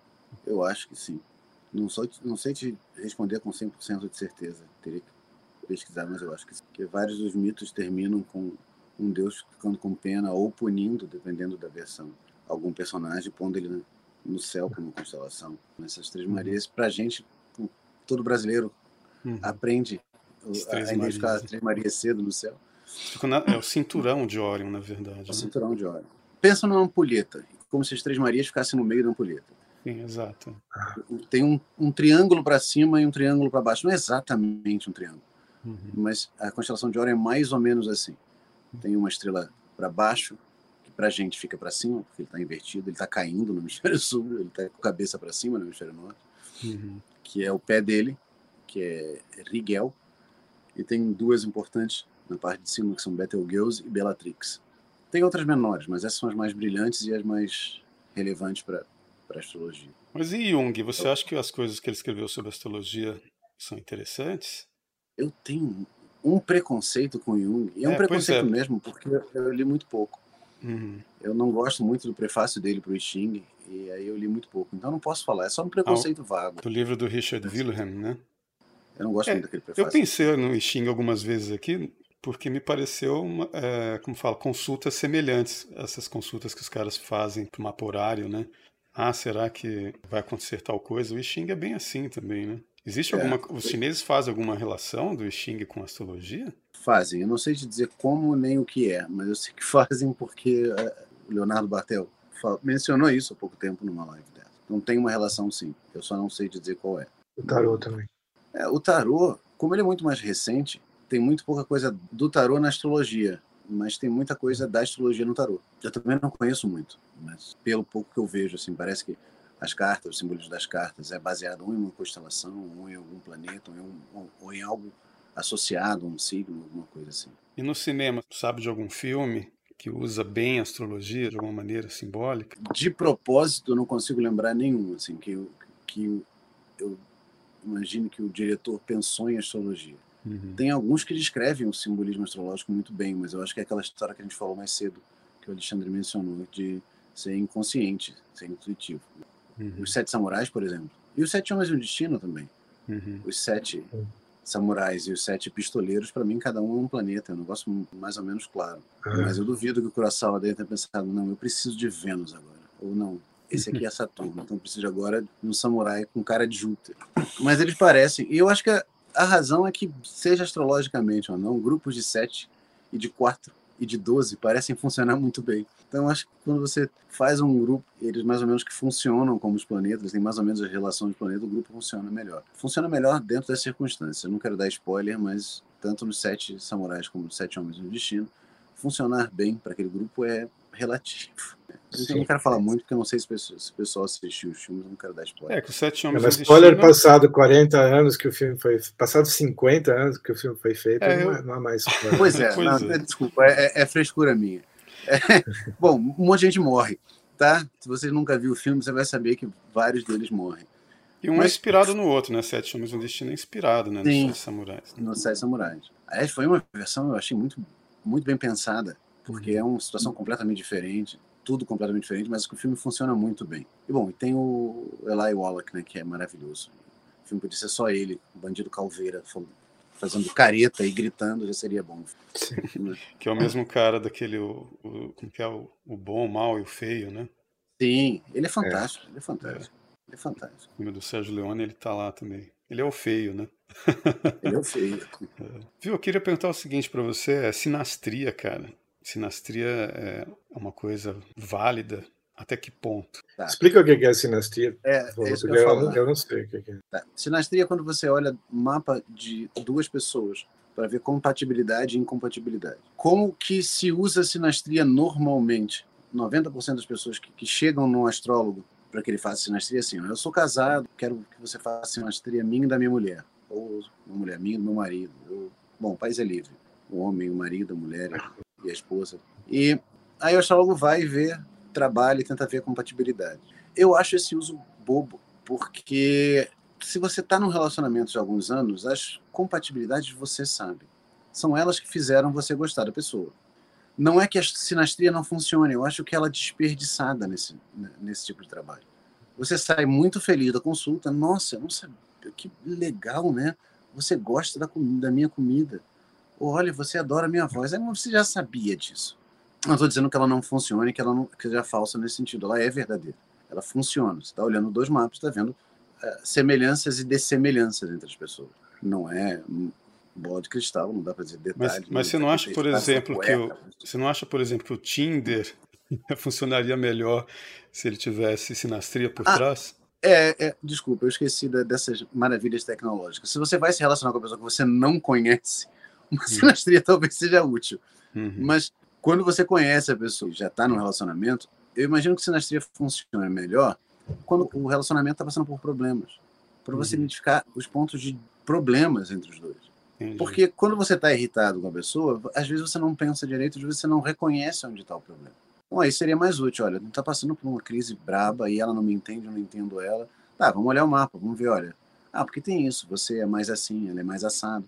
Eu acho que sim. Não, sou, não sei te responder com 100% de certeza. Teria que pesquisar, mas eu acho que sim. Porque vários dos mitos terminam com um deus ficando com pena ou punindo, dependendo da versão, algum personagem, pondo ele no céu como constelação. Essas três. Marias, para a gente, todo brasileiro uhum. aprende a identificar as três Marias cedo no céu. é o cinturão de Órion, na verdade. É o né? cinturão de Órion. Pensa numa ampulheta, como se as três Marias ficassem no meio da ampulheta. Sim, exato. Tem um, um triângulo para cima e um triângulo para baixo. Não é exatamente um triângulo, uhum. mas a constelação de Órion é mais ou menos assim. Tem uma estrela para baixo, para a gente fica para cima, porque ele está invertido, ele está caindo no hemisfério sul, ele está com a cabeça para cima no hemisfério norte, uhum. que é o pé dele, que é Rigel, e tem duas importantes na parte de cima, que são Betelgeuse e Bellatrix. Tem outras menores, mas essas são as mais brilhantes e as mais relevantes para para astrologia. Mas e Jung? Você acha que as coisas que ele escreveu sobre astrologia são interessantes? Eu tenho um preconceito com Jung, e é um É, preconceito é. mesmo, porque eu li muito pouco. Uhum. Eu não gosto muito do prefácio dele para o I Ching, e aí eu li muito pouco. Então eu não posso falar, é só um preconceito vago. Do livro do Richard Wilhelm, né? Eu não gosto É, muito daquele Eu prefácio. pensei no I Ching algumas vezes aqui, porque me pareceu, uma, é, como fala, consultas semelhantes, essas consultas que os caras fazem para mapa horário, né? Ah, será que vai acontecer tal coisa? O I Ching é bem assim também, né? Existe É. alguma. Os chineses fazem alguma relação do I Ching com a astrologia? Fazem, eu não sei te dizer como nem o que é, mas eu sei que fazem porque eh, o Leonardo Bartel mencionou isso há pouco tempo numa live dela. Não tem uma relação sim, eu só não sei te dizer qual é. O tarô também. É, o tarô, como ele é muito mais recente, tem muito pouca coisa do tarô na astrologia, mas tem muita coisa da astrologia no tarô. Eu também não conheço muito, mas pelo pouco que eu vejo, assim, parece que as cartas, os símbolos das cartas, é baseado ou em uma constelação, ou em algum planeta, ou em, um- ou- em algo associado a um signo, alguma coisa assim. E no cinema, sabe de algum filme que usa bem a astrologia de alguma maneira simbólica? De propósito, eu não consigo lembrar nenhum, assim, que eu, que eu, eu imagino que o diretor pensou em astrologia. Uhum. Tem alguns que descrevem o simbolismo astrológico muito bem, mas eu acho que é aquela história que a gente falou mais cedo, que o Alexandre mencionou, de ser inconsciente, ser intuitivo. Uhum. Os Sete Samurais, por exemplo. E os Sete Homens do Destino também. Uhum. Os Sete. Samurais e os Sete Pistoleiros, para mim, cada um é um planeta. É um negócio mais ou menos claro. Ah, Mas eu duvido que o Kurosawa deve ter pensado, não, eu preciso de Vênus agora. Ou não, esse aqui é Saturno, então eu preciso agora de um samurai com cara de Júpiter. Mas eles parecem, e eu acho que a, a razão é que, seja astrologicamente ou não, grupos de sete e de quatro e de 12 parecem funcionar muito bem. Então, acho que quando você faz um grupo, eles mais ou menos que funcionam como os planetas, têm mais ou menos a relação de planeta, o grupo funciona melhor. Funciona melhor dentro das circunstâncias. Eu não quero dar spoiler, mas tanto nos Sete Samurais como nos Sete Homens no Destino, funcionar bem para aquele grupo é relativo. Eu não quero falar muito, porque eu não sei se o pessoal, se o pessoal assistiu os filmes, eu não quero dar spoiler. É, que os Sete É, Homens mas do spoiler passado 40 anos que o filme foi. Passado 50 anos que o filme foi feito, É, não, eu- é, não há mais spoiler. Pois é, Pois não, é. desculpa, é, é- é frescura minha. É, bom, um monte de gente morre, tá? Se você nunca viu o filme, você vai saber que vários deles morrem. E um é Mas- inspirado no outro, né? Sete Homens no Destino é inspirado, né? Sim. Nos Sete Samurais. né? nos Sete Samurais. Aliás, foi uma versão, eu achei muito, muito bem pensada, porque é uma situação completamente diferente, tudo completamente diferente, mas o filme funciona muito bem. E bom, e tem o Eli Wallach, né, que é maravilhoso. O filme podia ser só ele, o bandido calveira, fazendo careta e gritando, já seria bom. Né? Que é o mesmo cara daquele. O, o- como que é? O, o bom, o mal e o feio, né? Sim, ele é fantástico, ele é fantástico. Ele é fantástico. O filme do Sérgio Leone, ele tá lá também. Ele é o feio, né? Ele é o feio. Viu, eu queria perguntar o seguinte pra você, é sinastria, cara. Sinastria é uma coisa válida até que ponto? Tá. Explica o que é a sinastria. É, é isso que porque eu eu, eu não sei o que é. Tá. Sinastria é quando você olha mapa de duas pessoas para ver compatibilidade e incompatibilidade. Como que se usa sinastria normalmente? 90% das pessoas que, que chegam no astrólogo para que ele faça sinastria assim, eu sou casado, quero que você faça sinastria minha e da minha mulher, ou uma mulher minha e do meu marido. Ou, bom, o país é livre. O homem, o marido, a mulher e a esposa. E aí o astrólogo vai ver, trabalha e tenta ver a compatibilidade. Eu acho esse uso bobo, porque se você está num relacionamento de alguns anos, as compatibilidades você sabe. São elas que fizeram você gostar da pessoa. Não é que a sinastria não funcione, eu acho que ela é desperdiçada nesse, nesse tipo de trabalho. Você sai muito feliz da consulta, nossa, não sabia, que legal, né? Você gosta da, da minha comida. Olha, você adora a minha voz. Você já sabia disso. Não estou dizendo que ela não funcione, que ela não que seja falsa nesse sentido. Ela é verdadeira. Ela funciona. Você está olhando dois mapas, está vendo uh, semelhanças e dessemelhanças entre as pessoas. Não é bola de cristal, não dá para dizer detalhes. Mas, mas você não acha, por exemplo, que o, você não acha, por exemplo, que o Tinder funcionaria melhor se ele tivesse sinastria por Ah, trás? É, é, desculpa, eu esqueci da, dessas maravilhas tecnológicas. Se você vai se relacionar com uma pessoa que você não conhece, uma sinastria talvez seja útil. Uhum. Mas quando você conhece a pessoa e já está no relacionamento, eu imagino que sinastria funcione melhor quando o relacionamento está passando por problemas. Para você Uhum. identificar os pontos de problemas entre os dois. Entendi. Porque quando você está irritado com a pessoa, às vezes você não pensa direito, às vezes você não reconhece onde está o problema. Então aí seria mais útil, olha, não está passando por uma crise braba e ela não me entende, eu não entendo ela. Tá, vamos olhar o mapa, vamos ver, olha. Ah, porque tem isso, você é mais assim, ela é mais assado.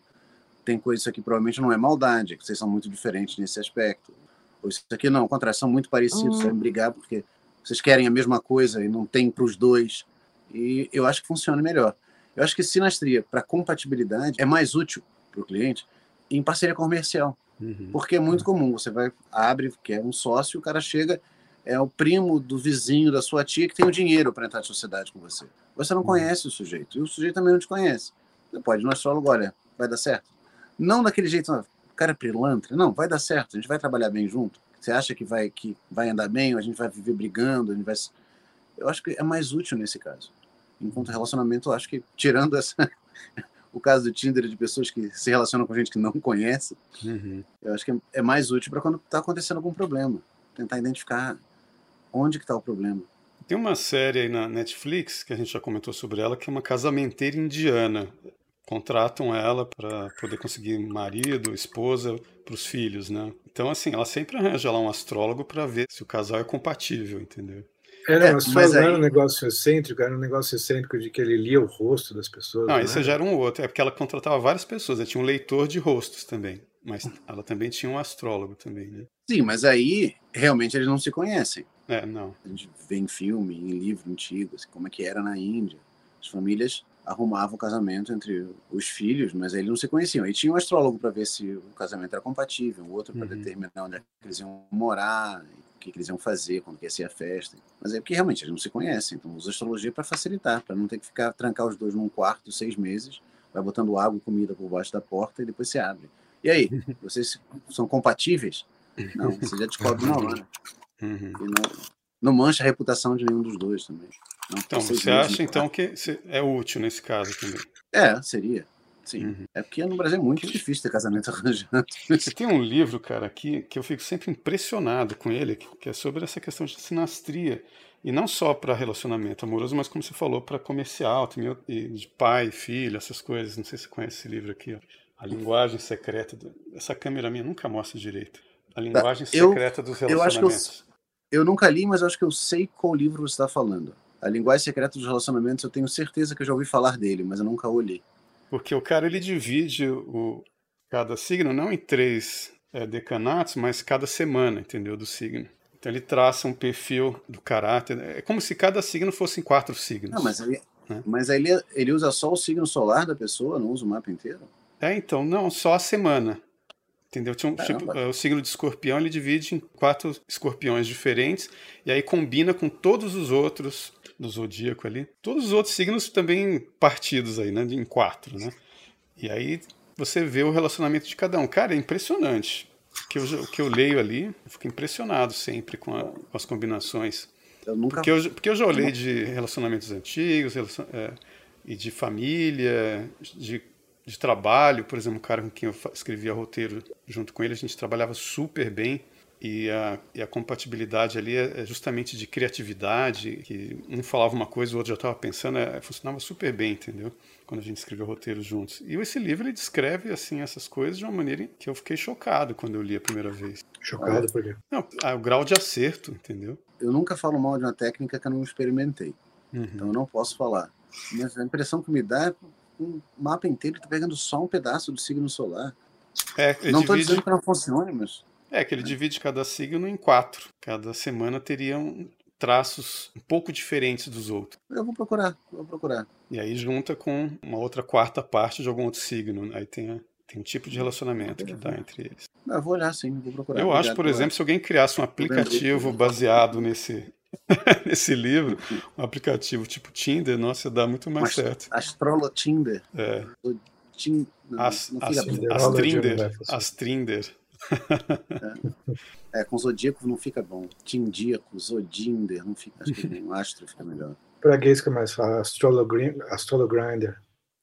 Tem coisa, isso aqui provavelmente não é maldade, que vocês são muito diferentes nesse aspecto. Ou isso aqui não, ao contrário, são muito parecidos, uhum. brigar porque vocês querem a mesma coisa e não tem para os dois. E eu acho que funciona melhor. Eu acho que sinastria para compatibilidade é mais útil para o cliente em parceria comercial. Uhum. Porque é muito comum, você vai, abre, quer um sócio, o cara chega, é o primo do vizinho da sua tia que tem o dinheiro para entrar na sociedade com você. Você não uhum. conhece o sujeito, e o sujeito também não te conhece. Você pode ir no astrólogo, olha, vai dar certo. Não daquele jeito, não, o cara é pilantra. Não, vai dar certo, a gente vai trabalhar bem junto. Você acha que vai, que vai andar bem, ou a gente vai viver brigando, a gente vai... Eu acho que é mais útil nesse caso. Enquanto relacionamento, eu acho que, tirando essa, o caso do Tinder de pessoas que se relacionam com gente que não conhece, uhum. eu acho que é mais útil para quando está acontecendo algum problema. Tentar identificar onde que está o problema. Tem uma série aí na Netflix, que a gente já comentou sobre ela, que é uma casamenteira indiana. Contratam ela para poder conseguir marido, esposa para os filhos, né? Então, assim, ela sempre arranja lá um astrólogo para ver se o casal é compatível, entendeu? Era, é, mas aí... era um negócio excêntrico, era um negócio excêntrico de que ele lia o rosto das pessoas. Não, isso já era um outro. É porque ela contratava várias pessoas, ela tinha um leitor de rostos também. Mas ela também tinha um astrólogo também, né? Sim, mas aí realmente eles não se conhecem. É, não. A gente vê em filme, em livro antigo, assim, como é que era na Índia. As famílias arrumavam o casamento entre os filhos, mas eles não se conheciam. Aí tinha um astrólogo para ver se o casamento era compatível, o outro para uhum. determinar onde é eles iam morar, que, que eles iam fazer, quando que ia ser a festa. Mas é porque realmente eles não se conhecem, então usa astrologia para facilitar, para não ter que ficar trancar os dois num quarto seis meses, vai botando água e comida por baixo da porta e depois se abre. E aí, vocês são compatíveis? Não, você já descobre na hora. Uhum. Não, não mancha a reputação de nenhum dos dois também. Não então, você acha então que é útil nesse caso também? É, seria. Sim. Uhum. É porque no Brasil é muito difícil ter casamento arranjado. Tem um livro, cara, aqui que eu fico sempre impressionado com ele, que é sobre essa questão de sinastria. E não só para relacionamento amoroso, mas como você falou, para comercial, também, de pai, filho, essas coisas. Não sei se você conhece esse livro aqui, ó. A linguagem secreta. Do... Essa câmera minha nunca mostra direito. A tá, linguagem secreta eu, dos relacionamentos. Eu, acho que eu, eu nunca li, mas eu acho que eu sei qual livro você está falando. A linguagem secreta dos relacionamentos, eu tenho certeza que eu já ouvi falar dele, mas eu nunca o li. Porque o cara ele divide o, cada signo não em três é, decanatos, mas cada semana, entendeu? Do signo. Então ele traça um perfil do caráter. É como se cada signo fosse em quatro signos. Não, mas ele, né? mas ele, ele usa só o signo solar da pessoa, não usa o mapa inteiro? É, então, não, só a semana. Entendeu? Um, tipo, o signo de escorpião ele divide em quatro escorpiões diferentes e aí combina com todos os outros do zodíaco ali. Todos os outros signos também partidos aí, né? Em quatro, né? E aí você vê o relacionamento de cada um. Cara, é impressionante. O que eu, o que eu leio ali, eu fico impressionado sempre com, a, com as combinações. Eu nunca... porque, eu, porque eu já olhei de relacionamentos antigos relacion, é, e de família, de, de trabalho. Por exemplo, um cara com quem eu escrevia roteiro junto com ele, a gente trabalhava super bem. E a, e a compatibilidade ali é, é justamente de criatividade, que um falava uma coisa, o outro já estava pensando, é, funcionava super bem, entendeu? Quando a gente escreveu roteiros juntos. E esse livro ele descreve assim essas coisas de uma maneira que eu fiquei chocado quando eu li a primeira vez. Chocado por quê? Não, o grau de acerto, entendeu? Eu nunca falo mal de uma técnica que eu não experimentei. Uhum. Então eu não posso falar. Mas a impressão que me dá é um mapa inteiro está pegando só um pedaço do signo solar. É, não estou divide... dizendo que não funcione, mas é, que ele divide cada signo em quatro. Cada semana teriam traços um pouco diferentes dos outros. Eu vou procurar, vou procurar. E aí junta com uma outra quarta parte de algum outro signo. Aí tem, tem um tipo de relacionamento que dá entre eles. Eu vou olhar sim, vou procurar. Eu acho, por exemplo, se alguém criasse um aplicativo baseado nesse, nesse livro, um aplicativo tipo Tinder, nossa, dá muito mais Mas, certo. Astrolo Tinder. É. Tim, não, as, não as, as, Trinder. As Trinder. É. é, com Zodíaco não fica bom. Tindíaco, Zodinder, não fica. Acho que o Astro fica melhor. Para gays que mais fala, Astrologrinder.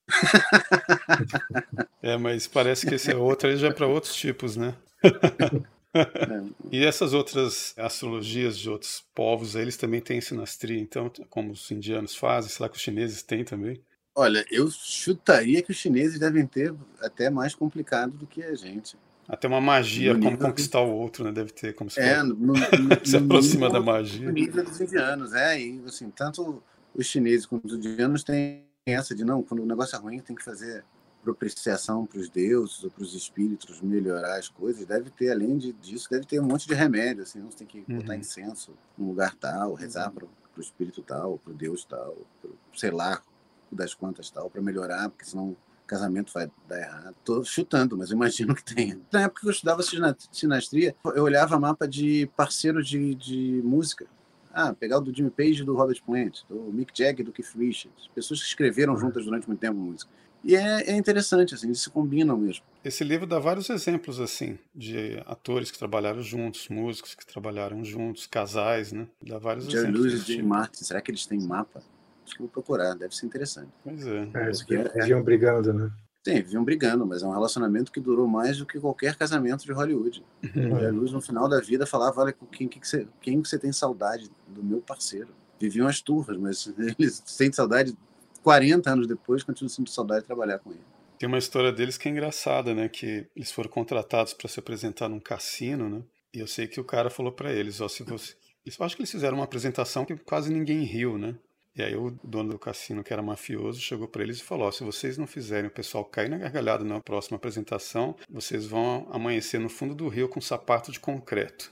é, mas parece que esse é outro, já é para outros tipos, né? É. E essas outras astrologias de outros povos, eles também têm sinastria, então, como os indianos fazem, sei lá que os chineses têm também. Olha, eu chutaria que os chineses devem ter até mais complicado do que a gente. Até uma magia, no como conquistar o outro, né? Deve ter, como se é, no, no, se aproxima nível, da magia. No nível dos indianos, é, e assim, tanto os chineses quanto os indianos têm essa de não, quando o negócio é ruim, tem que fazer propiciação para os deuses ou para os espíritos melhorar as coisas. Deve ter, além de, disso, deve ter um monte de remédio, assim, você tem que uhum. botar incenso num lugar tal, rezar uhum. para o espírito tal, para o deus tal, pro, sei lá, das quantas tal, para melhorar, porque senão casamento vai dar errado. Estou chutando, mas imagino que tenha. Na época que eu estudava sinastria, eu olhava mapa de parceiros de, de música. Ah, pegar o do Jimmy Page e do Robert Plant, do Mick Jagger do Keith Richards. Pessoas que escreveram juntas durante muito tempo música. E é, é, interessante, assim, eles se combinam mesmo. Esse livro dá vários exemplos, assim, de atores que trabalharam juntos, músicos que trabalharam juntos, casais, né? Dá vários Jerry exemplos. Lewis e Jim Martin, será que eles têm mapa? Acho que vou procurar, deve ser interessante. Pois é. é eles viviam brigando, né? Sim, viviam brigando, mas é um relacionamento que durou mais do que qualquer casamento de Hollywood. Uhum. Jerry Lewis, no final da vida, falava, olha, quem, que você, quem você tem saudade do meu parceiro? Viviam as turras, mas eles sentem saudade 40 anos depois, continuam sentindo saudade de trabalhar com ele. Tem uma história deles que é engraçada, né? Que eles foram contratados para se apresentar num cassino, né? E eu sei que o cara falou para eles, ó, se você... Eu acho que eles fizeram uma apresentação que quase ninguém riu, né? E aí o dono do cassino, que era mafioso, chegou para eles e falou: se vocês não fizerem o pessoal cair na gargalhada na próxima apresentação, vocês vão amanhecer no fundo do rio com um sapato de concreto.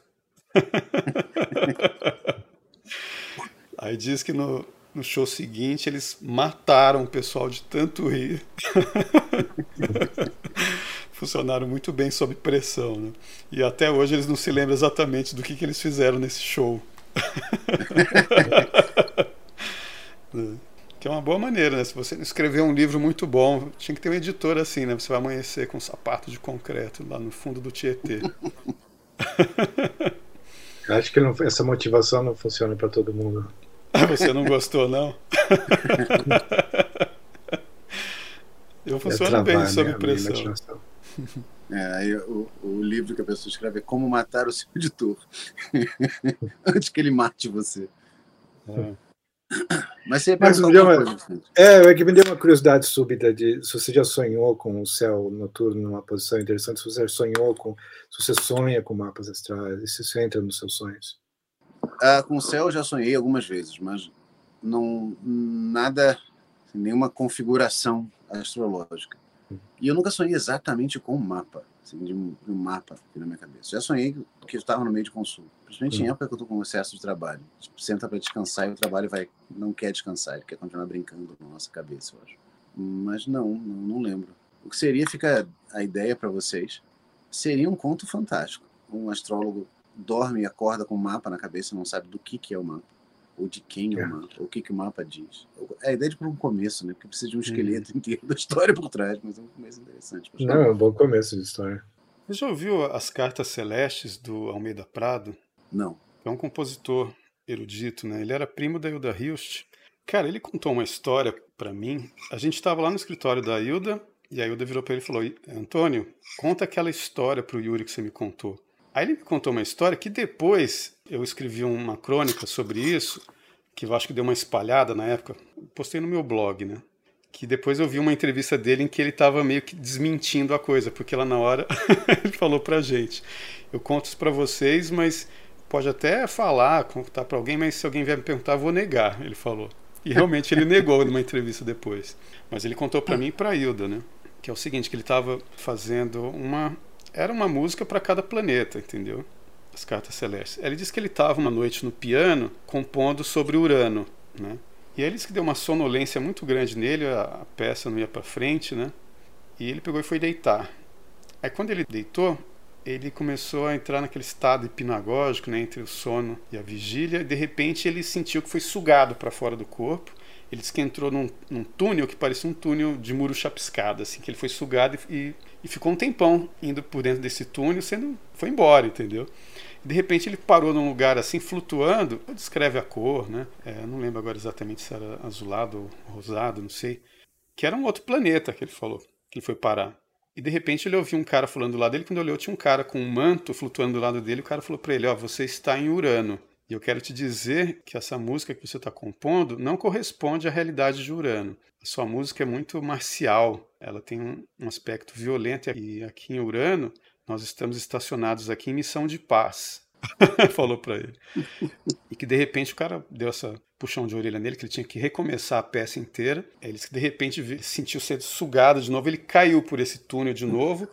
aí diz que no, no show seguinte eles mataram o pessoal de tanto rir. Funcionaram muito bem sob pressão, né? E até hoje eles não se lembram exatamente do que, que eles fizeram nesse show. Que é uma boa maneira, né? Se você escrever um livro muito bom, tinha que ter um editor assim, né? Você vai amanhecer com um sapato de concreto lá no fundo do Tietê. Acho que não, essa motivação não funciona para todo mundo. Você não gostou, não? Eu funciono é bem sob pressão. É, aí o, o, livro que a pessoa escreve é Como Matar o Seu Editor. Antes que ele mate você. É. Mas você Mas me deu uma, é, é que me deu uma curiosidade súbita de se você já sonhou com o céu noturno numa posição interessante, se você sonhou com, se você sonha com mapas astrais, se você entra nos seus sonhos. Ah, com o céu eu já sonhei algumas vezes, mas não nada, nenhuma configuração astrológica. E eu nunca sonhei exatamente com um mapa, assim, de, um, de um mapa aqui na minha cabeça. Já sonhei que eu estava no meio de consulta, principalmente em época que eu estou com excesso de trabalho. Tipo, senta para descansar e o trabalho vai não quer descansar, ele quer continuar brincando na nossa cabeça, eu acho. Mas não, não, não lembro. O que seria, fica a ideia para vocês, seria um conto fantástico. Um astrólogo dorme e acorda com um mapa na cabeça, não sabe do que, que é o mapa ou de quem é o mapa, ou o que, que o mapa diz. É a ideia de para um começo, né? Porque precisa de um esqueleto hum. inteiro da história por trás, mas é um começo interessante. Não, é um bom começo de história. Você já ouviu as cartas celestes do Almeida Prado? Não. É um compositor erudito, né? Ele era primo da Hilda Hilst. Cara, ele contou uma história para mim. A gente estava lá no escritório da Hilda e a Hilda virou para ele e falou: Antônio, conta aquela história pro Yuri que você me contou. Aí ele me contou uma história que depois eu escrevi uma crônica sobre isso, que eu acho que deu uma espalhada na época. Postei no meu blog, né? Que depois eu vi uma entrevista dele em que ele estava meio que desmentindo a coisa, porque lá na hora ele falou pra gente: Eu conto isso pra vocês, mas pode até falar, contar para alguém, mas se alguém vier me perguntar, eu vou negar, ele falou. E realmente ele negou numa entrevista depois. Mas ele contou para mim e para Hilda, né? Que é o seguinte, que ele estava fazendo uma era uma música para cada planeta, entendeu? As cartas celestes. Ele disse que ele estava uma noite no piano compondo sobre Urano, né? E ele disse que deu uma sonolência muito grande nele, a, a peça não ia para frente, né? E ele pegou e foi deitar. Aí quando ele deitou, ele começou a entrar naquele estado hipnagógico, né, entre o sono e a vigília, e de repente ele sentiu que foi sugado para fora do corpo. Ele disse que entrou num, num, túnel que parecia um túnel de muro chapiscado, assim, que ele foi sugado e, e ficou um tempão indo por dentro desse túnel, sendo foi embora, entendeu? De repente ele parou num lugar assim, flutuando, descreve a cor, né? É, não lembro agora exatamente se era azulado ou rosado, não sei. Que era um outro planeta que ele falou, que ele foi parar. E de repente ele ouviu um cara falando do lado dele, quando olhou tinha um cara com um manto flutuando do lado dele, o cara falou para ele, ó, oh, você está em Urano. E eu quero te dizer que essa música que você está compondo não corresponde à realidade de Urano. A sua música é muito marcial, ela tem um, aspecto violento, e aqui em Urano nós estamos estacionados aqui em missão de paz. Falou para ele. E que de repente o cara deu essa puxão de orelha nele, que ele tinha que recomeçar a peça inteira. Ele de repente sentiu ser sugado de novo, ele caiu por esse túnel de novo.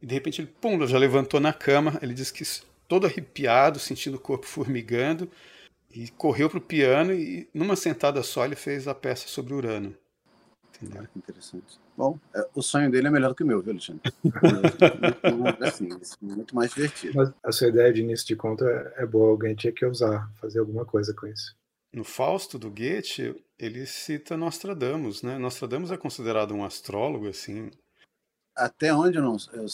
E de repente ele, pum, já levantou na cama. Ele disse que todo arrepiado, sentindo o corpo formigando, e correu para o piano e numa sentada só ele fez a peça sobre Urano. Entendeu? Ah, que interessante. Bom, é, o sonho dele é melhor do que o meu, viu, Alexandre? assim, muito mais divertido. Mas a sua ideia de início de conta é boa, alguém tinha que usar, fazer alguma coisa com isso. No Fausto do Goethe, ele cita Nostradamus, né? Nostradamus é considerado um astrólogo, assim. Até onde eu não, eu,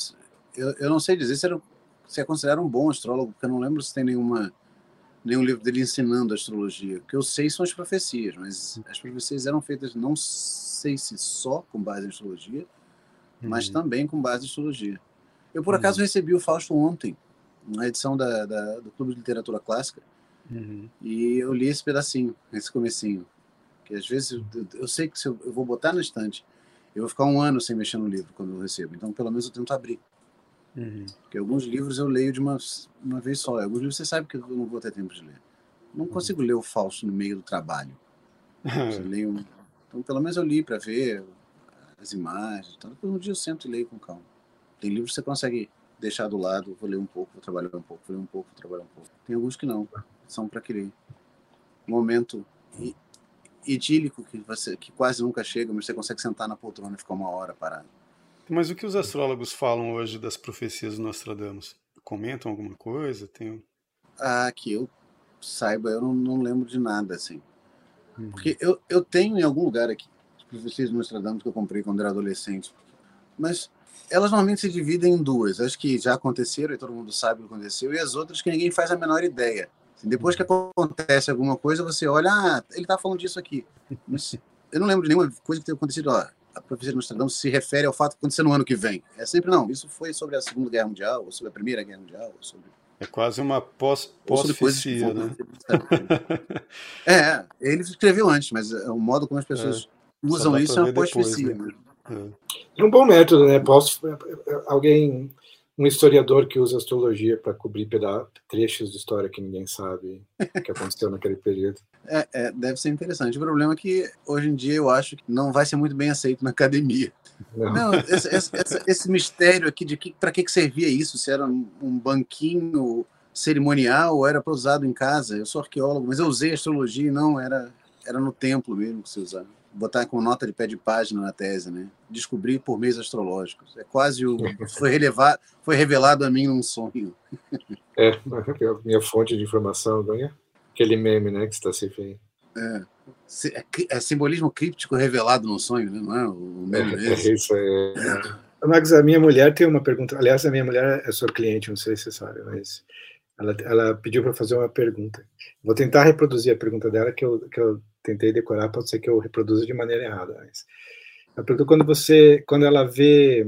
eu, eu não sei dizer se, era, se é considerado um bom astrólogo, porque eu não lembro se tem nenhuma nenhum livro dele ensinando astrologia. O que eu sei são as profecias, mas as profecias eram feitas não sei se só com base em astrologia, uhum. mas também com base em astrologia. Eu, por acaso, uhum. recebi o Fausto ontem, na edição da, da, do Clube de Literatura Clássica, uhum. e eu li esse pedacinho, esse comecinho. Que às vezes eu, eu sei que se eu, eu, vou botar na estante, eu vou ficar um ano sem mexer no livro quando eu recebo. Então, pelo menos eu tento abrir. Uhum. Porque alguns livros eu leio de uma, uma vez só. Alguns livros você sabe que eu não vou ter tempo de ler. Não uhum. consigo ler o falso no meio do trabalho. Eu leio, então, pelo menos eu li para ver as imagens. Então, um dia eu sento e leio com calma. Tem livros que você consegue deixar do lado, vou ler um pouco, vou trabalhar um pouco, vou ler um pouco, vou trabalhar um pouco. Tem alguns que não, são para aquele momento idílico que você que quase nunca chega, mas você consegue sentar na poltrona e ficar uma hora parado. Mas o que os astrólogos falam hoje das profecias do Nostradamus? Comentam alguma coisa? Tem... Ah, que eu saiba, eu não, não lembro de nada, assim. Uhum. Porque eu, eu tenho em algum lugar aqui as profecias do Nostradamus que eu comprei quando era adolescente. Mas elas normalmente se dividem em duas. As que já aconteceram e todo mundo sabe o que aconteceu, e as outras que ninguém faz a menor ideia. Assim, depois que uhum. acontece alguma coisa, você olha, ah, ele está falando disso aqui. Mas eu não lembro de nenhuma coisa que tenha acontecido. Ó, a profecia de Nostradamus se refere ao fato de acontecer no ano que vem. É sempre não. Isso foi sobre a Segunda Guerra Mundial, ou sobre a Primeira Guerra Mundial, ou sobre é quase uma pós-profecia, pós né? é, ele escreveu antes, mas é o modo como as pessoas é, usam isso é uma pós-profecia. Né? É. um bom método, né? Posso, alguém um historiador que usa astrologia para cobrir trechos de história que ninguém sabe que aconteceu naquele período. É, é, deve ser interessante. O problema é que hoje em dia eu acho que não vai ser muito bem aceito na academia. Não, não esse, esse, esse, mistério aqui de que, para que, que servia isso? Se era um banquinho cerimonial ou era para usado em casa? Eu sou arqueólogo, mas eu usei astrologia e não, era, era no templo mesmo que se usava botar com nota de pé de página na tese, né? Descobrir por meios astrológicos. É quase o foi relevado, foi revelado a mim num sonho. É, é a minha fonte de informação, não é? Aquele meme, né, que está se vendo. É. É, é simbolismo críptico revelado no sonho, né? Não é o meme é, é isso é. Max, a minha mulher tem uma pergunta. Aliás, a minha mulher é sua cliente, não sei se você sabe, mas ela, ela pediu para fazer uma pergunta. Vou tentar reproduzir a pergunta dela, que eu, que eu tentei decorar, pode ser que eu reproduza de maneira errada. Mas ela perguntou quando você, quando ela vê,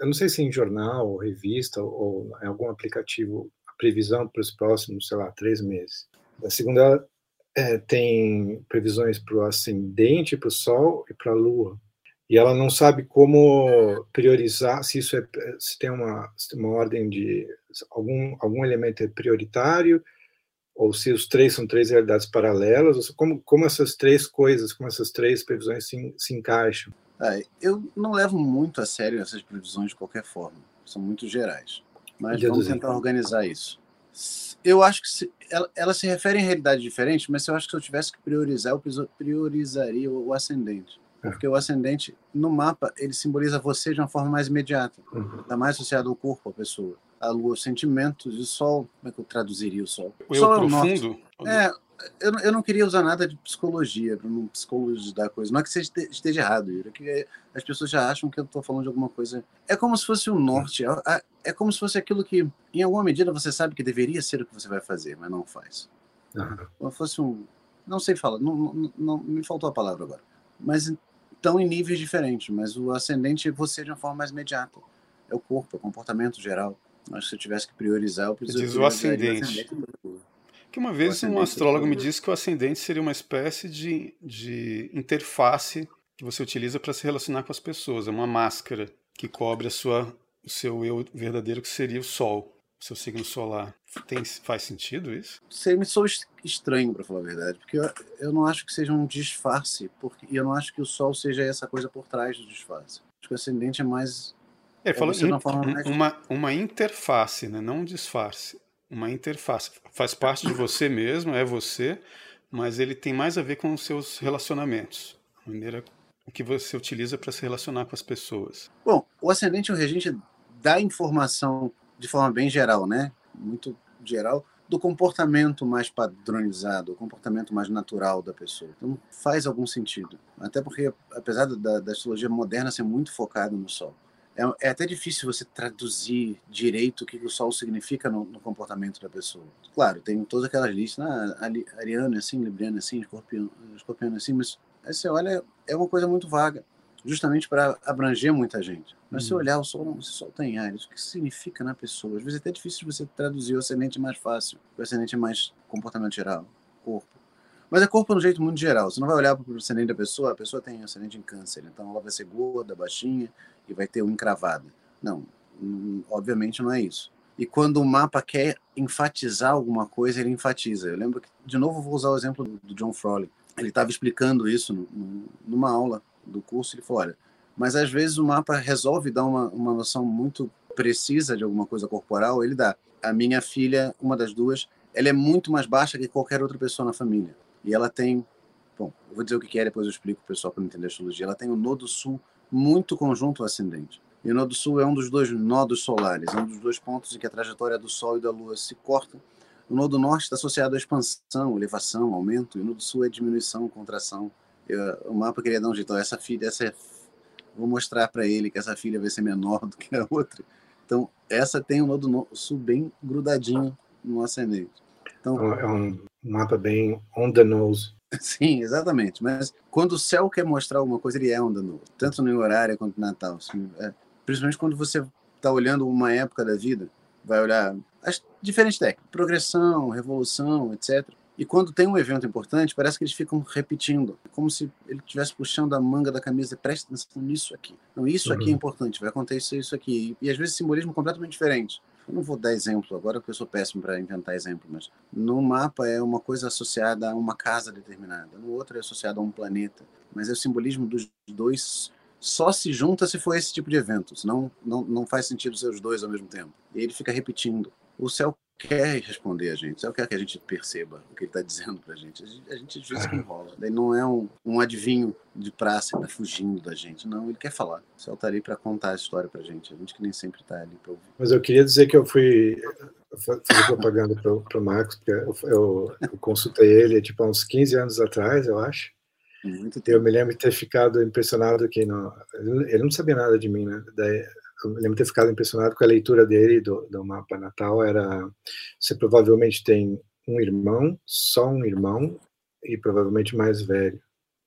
eu não sei se em jornal, ou revista, ou, ou em algum aplicativo, a previsão para os próximos, sei lá, três meses. A segunda, é, tem previsões para o ascendente, para o Sol e para a Lua. E ela não sabe como priorizar se isso é se tem uma, uma ordem de algum algum elemento é prioritário ou se os três são três realidades paralelas ou como como essas três coisas como essas três previsões se, se encaixam. É, eu não levo muito a sério essas previsões de qualquer forma são muito gerais. Mas vamos tentar organizar isso eu acho que se, ela, ela, se refere em realidade diferente mas eu acho que se eu tivesse que priorizar eu priorizaria o, o ascendente porque o ascendente, no mapa, ele simboliza você de uma forma mais imediata. Uhum. Está mais associado ao corpo, à pessoa. A lua, os sentimentos, e o sol. Como é que eu traduziria o sol? O, o sol é o profundo? É, eu, eu não queria usar nada de psicologia, para não psicologizar coisa. Não é que você esteja errado, Ira, é que as pessoas já acham que eu estou falando de alguma coisa. É como se fosse o norte, é, é como se fosse aquilo que, em alguma medida, você sabe que deveria ser o que você vai fazer, mas não faz. Uhum. Como se fosse um. Não sei falar, não, não, não, me faltou a palavra agora. Mas estão em níveis diferentes, mas o ascendente é você de uma forma mais imediata. É o corpo, é o comportamento geral. Mas se eu tivesse que priorizar, eu preciso. Diz o ascendente. Que uma vez um astrólogo me disse que o ascendente seria uma espécie de, de interface que você utiliza para se relacionar com as pessoas. É uma máscara que cobre a sua o seu eu verdadeiro, que seria o Sol, o seu signo solar. Tem, faz sentido isso? Você me sou estranho, para falar a verdade, porque eu, eu não acho que seja um disfarce, porque eu não acho que o Sol seja essa coisa por trás do disfarce. Acho que o ascendente é mais. É, falou in, uma, uma interface, né? não um disfarce. Uma interface. Faz parte de você mesmo, é você, mas ele tem mais a ver com os seus relacionamentos. A maneira que você utiliza para se relacionar com as pessoas. Bom, o ascendente e o regente dá informação de forma bem geral, né? Muito geral, do comportamento mais padronizado, o comportamento mais natural da pessoa. Então faz algum sentido. Até porque, apesar da, da astrologia moderna ser muito focada no Sol, é, é, até difícil você traduzir direito o que o Sol significa no, no comportamento da pessoa. Claro, tem todas aquelas listas, ah, Ariano é assim, Libriano é assim, Escorpião, Escorpião é assim, mas aí você olha, é uma coisa muito vaga justamente para abranger muita gente. Mas hum. se olhar o sol, não, o sol tem Ares, o que significa na pessoa? Às vezes é até difícil você traduzir o ascendente mais fácil, o ascendente é mais comportamento geral, corpo. Mas é corpo no jeito muito geral. Você não vai olhar para o ascendente da pessoa, a pessoa tem ascendente em câncer, então ela vai ser gorda, baixinha e vai ter um encravada. Não, hum, obviamente não é isso. E quando o mapa quer enfatizar alguma coisa, ele enfatiza. Eu lembro que, de novo, vou usar o exemplo do John Froley. Ele estava explicando isso numa aula do curso, ele falou, olha, mas às vezes o mapa resolve dar uma, uma noção muito precisa de alguma coisa corporal, ele dá. A minha filha, uma das duas, ela é muito mais baixa que qualquer outra pessoa na família. E ela tem, bom, eu vou dizer o que é, depois eu explico o pessoal para entender a astrologia. Ela tem o nodo sul muito conjunto ascendente. E o nodo sul é um dos dois nodos solares, é um dos dois pontos em que a trajetória do Sol e da Lua se cortam. O nodo norte está associado à expansão, elevação, aumento, e o nodo sul é diminuição, contração, eu, o mapa queria dar um jeito. Essa filha, essa é, vou mostrar para ele que essa filha vai ser menor do que a outra. Então, essa tem o nodo sul bem grudadinho no ascendente. Então, é um mapa bem on the nose. Sim, exatamente. Mas quando o céu quer mostrar alguma coisa, ele é on the nose. Tanto no horário quanto no Natal. Assim, é, principalmente quando você está olhando uma época da vida, vai olhar as diferentes técnicas, progressão, revolução, etc. E quando tem um evento importante, parece que eles ficam repetindo, como se ele estivesse puxando a manga da camisa, presta atenção nisso aqui. Não, isso aqui é uhum. importante, vai acontecer isso aqui. E, às vezes simbolismo completamente diferente. Eu não vou dar exemplo agora, porque eu sou péssimo para inventar exemplo, mas no mapa é uma coisa associada a uma casa determinada, no outro é associado a um planeta. Mas é o simbolismo dos dois só se junta se for esse tipo de evento, senão não, não faz sentido ser os dois ao mesmo tempo. E ele fica repetindo. O céu quer responder a gente, só quer que a gente perceba o que ele está dizendo para a gente. A gente às vezes que enrola. Daí não é um, um adivinho de praça que está fugindo da gente, não, ele quer falar. Céu está ali para contar a história para a gente, a gente que nem sempre está ali para ouvir. Mas eu queria dizer que eu fui fazer propaganda para o Marcos, porque eu, eu, eu, consultei ele tipo há uns 15 anos atrás, eu acho. Muito tempo. Eu me lembro de ter ficado impressionado que não, ele não sabia nada de mim, né? Daí, eu lembro de ter ficado impressionado com a leitura dele do, do mapa natal. Era você provavelmente tem um irmão, só um irmão e provavelmente mais velho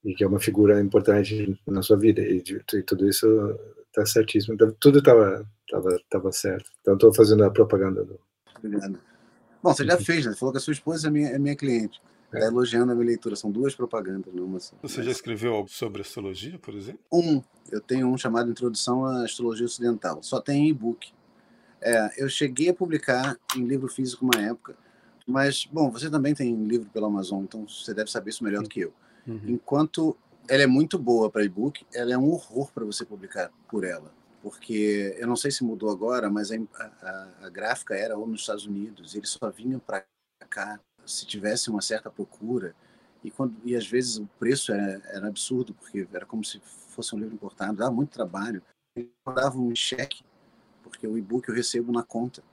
e que é uma figura importante na sua vida e, e tudo isso está certíssimo. Então, tudo estava tava, tava certo. Então estou fazendo a propaganda do. Obrigado. Bom, você já fez, né? Você falou que a sua esposa é minha, é minha cliente. Está é. elogiando a minha leitura. São duas propagandas, não uma só. Você já escreveu algo sobre astrologia, por exemplo? Um. Eu tenho um chamado Introdução à Astrologia Ocidental. Só tem e-book. É, eu cheguei a publicar em livro físico uma época, mas, bom, você também tem livro pela Amazon, então você deve saber isso melhor do que eu. Uhum. Enquanto ela é muito boa para e-book, ela é um horror para você publicar por ela. Porque eu não sei se mudou agora, mas a, a, a gráfica era ou nos Estados Unidos, eles só vinham para cá se tivesse uma certa procura e quando e às vezes o preço era, era absurdo porque era como se fosse um livro importado dava muito trabalho eu mandava um cheque porque o e-book eu recebo na conta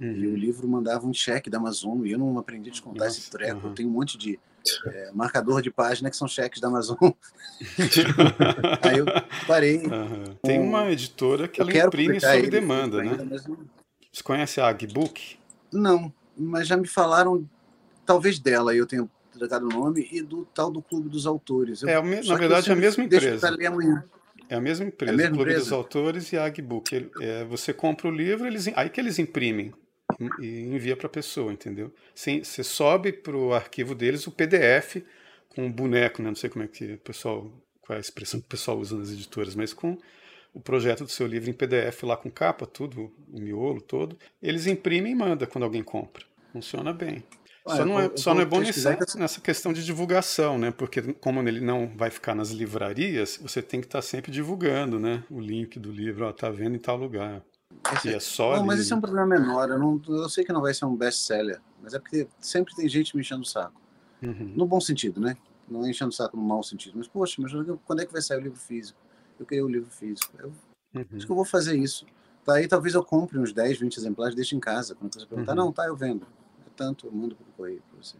uhum. e o uhum. livro mandava um cheque da Amazon e eu não aprendi a descontar Nossa, esse treco uhum. eu tenho um monte de é, marcador de página que são cheques da Amazon aí eu parei uhum. tem uma editora que ela imprime sob demanda né não... você conhece a Agbook não mas já me falaram talvez dela eu tenho trocado o nome, e do tal do Clube dos Autores. Eu, é, na verdade, é a mesma empresa. É a mesma empresa, é a mesma Clube empresa? dos Autores e a Agbook. É, você compra o livro, eles, aí que eles imprimem e envia para a pessoa, entendeu? Sim, você sobe para o arquivo deles o PDF com um boneco, né? não sei como é que o pessoal, qual é a expressão que o pessoal usa nas editoras, mas com o projeto do seu livro em PDF lá com capa, tudo, o miolo todo. Eles imprimem e mandam quando alguém compra. Funciona bem. Só não, é, só não é bom nessa, nessa questão de divulgação, né? Porque como ele não vai ficar nas livrarias, você tem que estar sempre divulgando, né? O link do livro, ó, tá vendo em tal lugar. Esse, é só não, mas esse é um problema menor. Eu, não, eu sei que não vai ser um best-seller, mas é porque sempre tem gente me enchendo o saco. Uhum. No bom sentido, né? Não é enchendo o saco no mau sentido. Mas, poxa, mas quando é que vai sair o livro físico? Eu queria o livro físico. Eu, uhum. Acho que eu vou fazer isso. Tá aí, talvez eu compre uns 10, 20 exemplares e deixe em casa. Quando você perguntar, uhum. não, tá, eu vendo tanto, eu mando para o correio para você.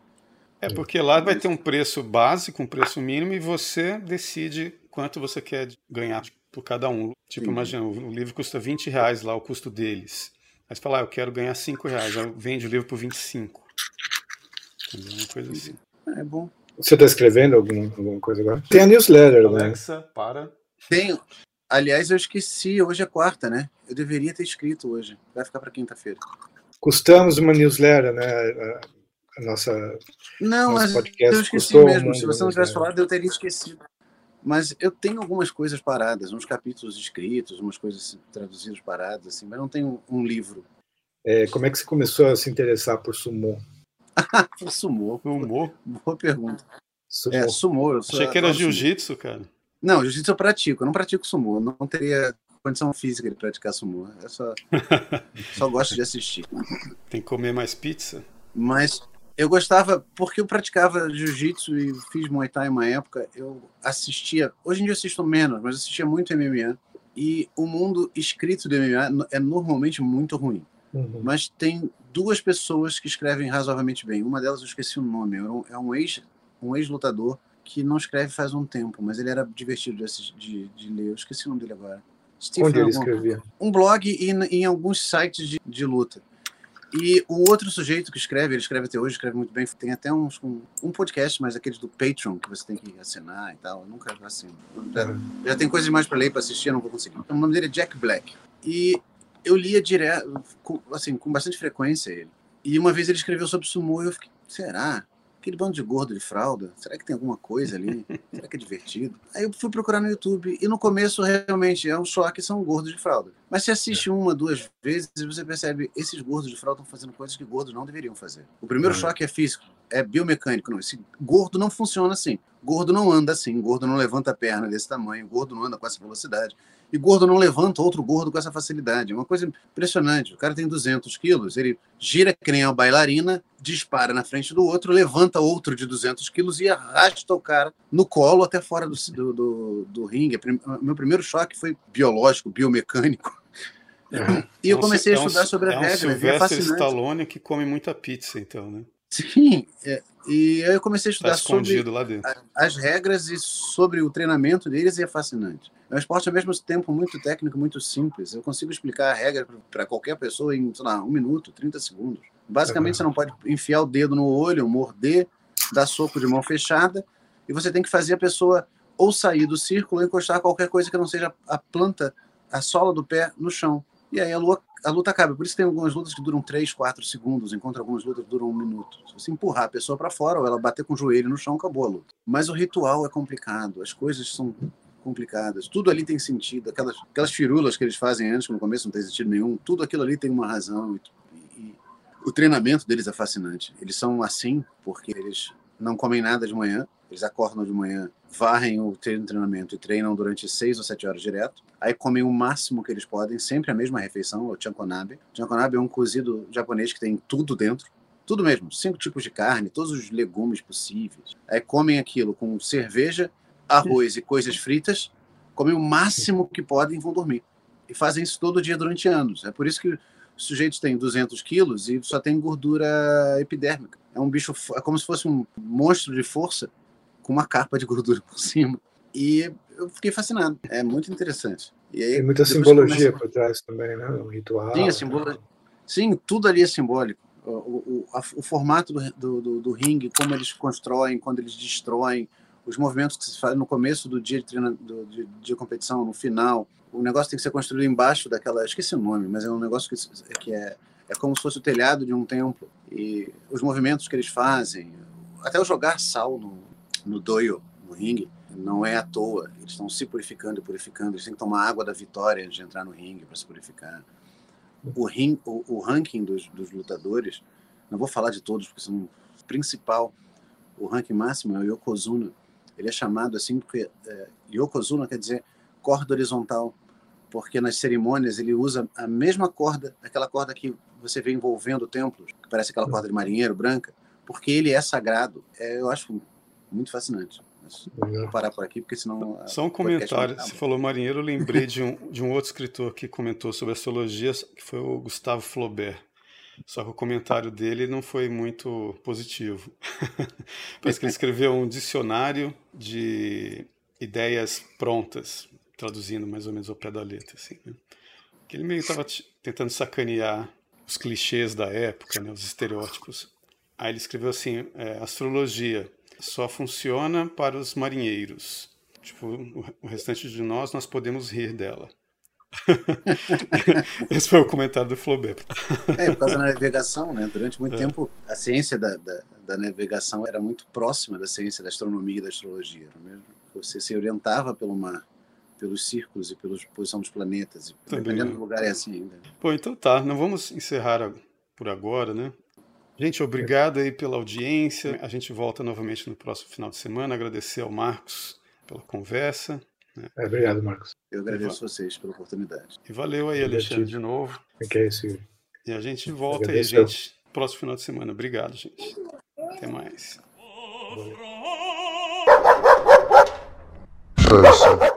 É porque lá vai ter um preço básico, um preço mínimo, e você decide quanto você quer ganhar por cada um. Tipo, Sim. imagina, o livro custa 20 reais lá, o custo deles. Aí você fala, ah, eu quero ganhar 5 reais, aí vende o livro por 25. Entendeu? Uma coisa assim. É bom. Você está escrevendo alguma, alguma coisa agora? Tem a newsletter, Alexa, né? Alexa, para. Tenho. Aliás, eu esqueci, hoje é quarta, né? Eu deveria ter escrito hoje. Vai ficar para quinta-feira custamos uma newsletter, né? A nossa. Não, mas eu esqueci mesmo. Se você não tivesse falado, eu teria esquecido. Mas eu tenho algumas coisas paradas, uns capítulos escritos, umas coisas traduzidas paradas, assim, mas não tenho um livro. É, como é que você começou a se interessar por sumô? por sumô. Sumô? Boa pergunta. Sumô. É, sumô. Eu Achei que era jiu-jitsu, cara. Não, jiu-jitsu eu pratico, eu não pratico sumô. Não teria condição física de praticar sumô. Eu só, só gosto de assistir. Tem que comer mais pizza? Mas eu gostava, porque eu praticava jiu-jitsu e fiz Muay Thai uma época, eu assistia, hoje em dia assisto menos, mas assistia muito MMA. E o mundo escrito do MMA é normalmente muito ruim. Uhum. Mas tem duas pessoas que escrevem razoavelmente bem. Uma delas eu esqueci o nome, é um ex um ex-lutador que não escreve faz um tempo, mas ele era divertido de, de, de ler. Eu esqueci o nome dele agora. Stephen Onde ele escrevia? Um blog e em alguns sites de, de, luta. E o outro sujeito que escreve, ele escreve até hoje, escreve muito bem, tem até uns, um, um podcast, mas aqueles do Patreon, que você tem que assinar e tal. Eu nunca assino. Já, já tem coisas mais para ler para assistir, eu não vou conseguir. O nome dele é Jack Black. E eu lia direto, com, assim, com bastante frequência ele. E uma vez ele escreveu sobre sumo e eu fiquei, será? Aquele bando de gordo de fralda, será que tem alguma coisa ali? será que é divertido? Aí eu fui procurar no YouTube e no começo realmente é um choque, são gordos de fralda. Mas se assiste uma, duas vezes, você percebe esses gordos de fralda estão fazendo coisas que gordos não deveriam fazer. O primeiro uhum. choque é físico, é biomecânico. Não, esse gordo não funciona assim. Gordo não anda assim, gordo não levanta a perna desse tamanho, gordo não anda com essa velocidade. E gordo não levanta outro gordo com essa facilidade. É uma coisa impressionante. O cara tem 200 quilos, ele gira que nem uma bailarina, dispara na frente do outro, levanta outro de 200 quilos e arrasta o cara no colo até fora do, do, do, do ringue. Meu primeiro choque foi biológico, biomecânico. É. E eu comecei é um, a estudar sobre a é regra. Um Sylvester Stallone que come muita pizza, então, né? Sim, é, e aí eu comecei a estudar tá sobre as regras e sobre o treinamento deles e é fascinante. É um esporte ao mesmo tempo muito técnico, muito simples. Eu consigo explicar a regra para qualquer pessoa em, sei lá, um minuto, 30 segundos. Basicamente, uhum. você não pode enfiar o dedo no olho, morder, dar soco de mão fechada, e você tem que fazer a pessoa ou sair do círculo ou encostar qualquer coisa que não seja a planta, a sola do pé no chão. E aí a, lua, a luta acaba. Por isso tem algumas lutas que duram 3, 4 segundos, enquanto algumas lutas duram um minuto. Se você empurrar a pessoa para fora ou ela bater com o joelho no chão, acabou a luta. Mas o ritual é complicado, as coisas são complicadas. Tudo ali tem sentido. Aquelas, aquelas firulas que eles fazem antes, que no começo não tem sentido nenhum, tudo aquilo ali tem uma razão. E, e, o treinamento deles é fascinante. Eles são assim porque eles não comem nada de manhã, eles acordam de manhã, varrem o treinamento e treinam durante seis ou sete horas direto. Aí comem o máximo que eles podem, sempre a mesma refeição, o chankonabe. Chankonabe é um cozido japonês que tem tudo dentro. Tudo mesmo, cinco tipos de carne, todos os legumes possíveis. Aí comem aquilo com cerveja arroz e coisas fritas, comem o máximo que podem e vão dormir. E fazem isso todo dia durante anos. É por isso que os sujeitos têm 200 quilos e só tem gordura epidérmica. É um bicho, é como se fosse um monstro de força com uma capa de gordura por cima. E eu fiquei fascinado. É muito interessante. E aí, tem muita simbologia começa... por trás também, né? Um ritual. Sim, simbolo... Sim, tudo ali é simbólico. O, o, a, o formato do, do, do, ringue, como eles constroem, quando eles destroem, os movimentos que se fazem no começo do dia de, treino, do, de, de, competição, no final. O negócio tem que ser construído embaixo daquela. Esqueci o nome, mas é um negócio que, que é, é como se fosse o telhado de um templo. E os movimentos que eles fazem, até o jogar sal no, no doio, no ringue, não é à toa. Eles estão se purificando e purificando. Eles têm que tomar água da vitória antes de entrar no ringue para se purificar. O, ring, o, o ranking dos, dos, lutadores, não vou falar de todos, porque são principal. O ranking máximo é o Yokozuna. Ele é chamado assim porque é, Yokozuna quer dizer corda horizontal, porque nas cerimônias ele usa a mesma corda, aquela corda que você vê envolvendo templos, que parece aquela corda de marinheiro branca, porque ele é sagrado. É, eu acho muito fascinante. Vou parar por aqui, porque senão. Só um comentário. Você falou marinheiro, eu lembrei de um, de um outro escritor que comentou sobre astrologia, que foi o Gustavo Flaubert. Só que o comentário dele não foi muito positivo. Parece que ele escreveu um dicionário de ideias prontas, traduzindo mais ou menos ao pé da letra. Assim, né? Que ele meio estava tentando sacanear os clichês da época, né, os estereótipos. Aí ele escreveu assim: é, astrologia só funciona para os marinheiros. Tipo, o restante de nós, nós podemos rir dela. Esse foi o comentário do Flaubert. É, por causa da navegação, né? Durante muito é. tempo, a ciência da, da, da, navegação era muito próxima da ciência da astronomia e da astrologia. Mesmo? Você se orientava pelo mar, pelos círculos e pela posição dos planetas. Também. Dependendo do lugar é assim ainda. Bom, então tá. Não vamos encerrar por agora, né? Gente, obrigado aí pela audiência. A gente volta novamente no próximo final de semana. Agradecer ao Marcos pela conversa. Né? É, obrigado, Marcos. Eu agradeço a vocês pela oportunidade. E valeu aí, Alexandre, de novo. É que é isso. E a gente volta aí, gente, próximo final de semana. Obrigado, gente. Até mais. Valeu.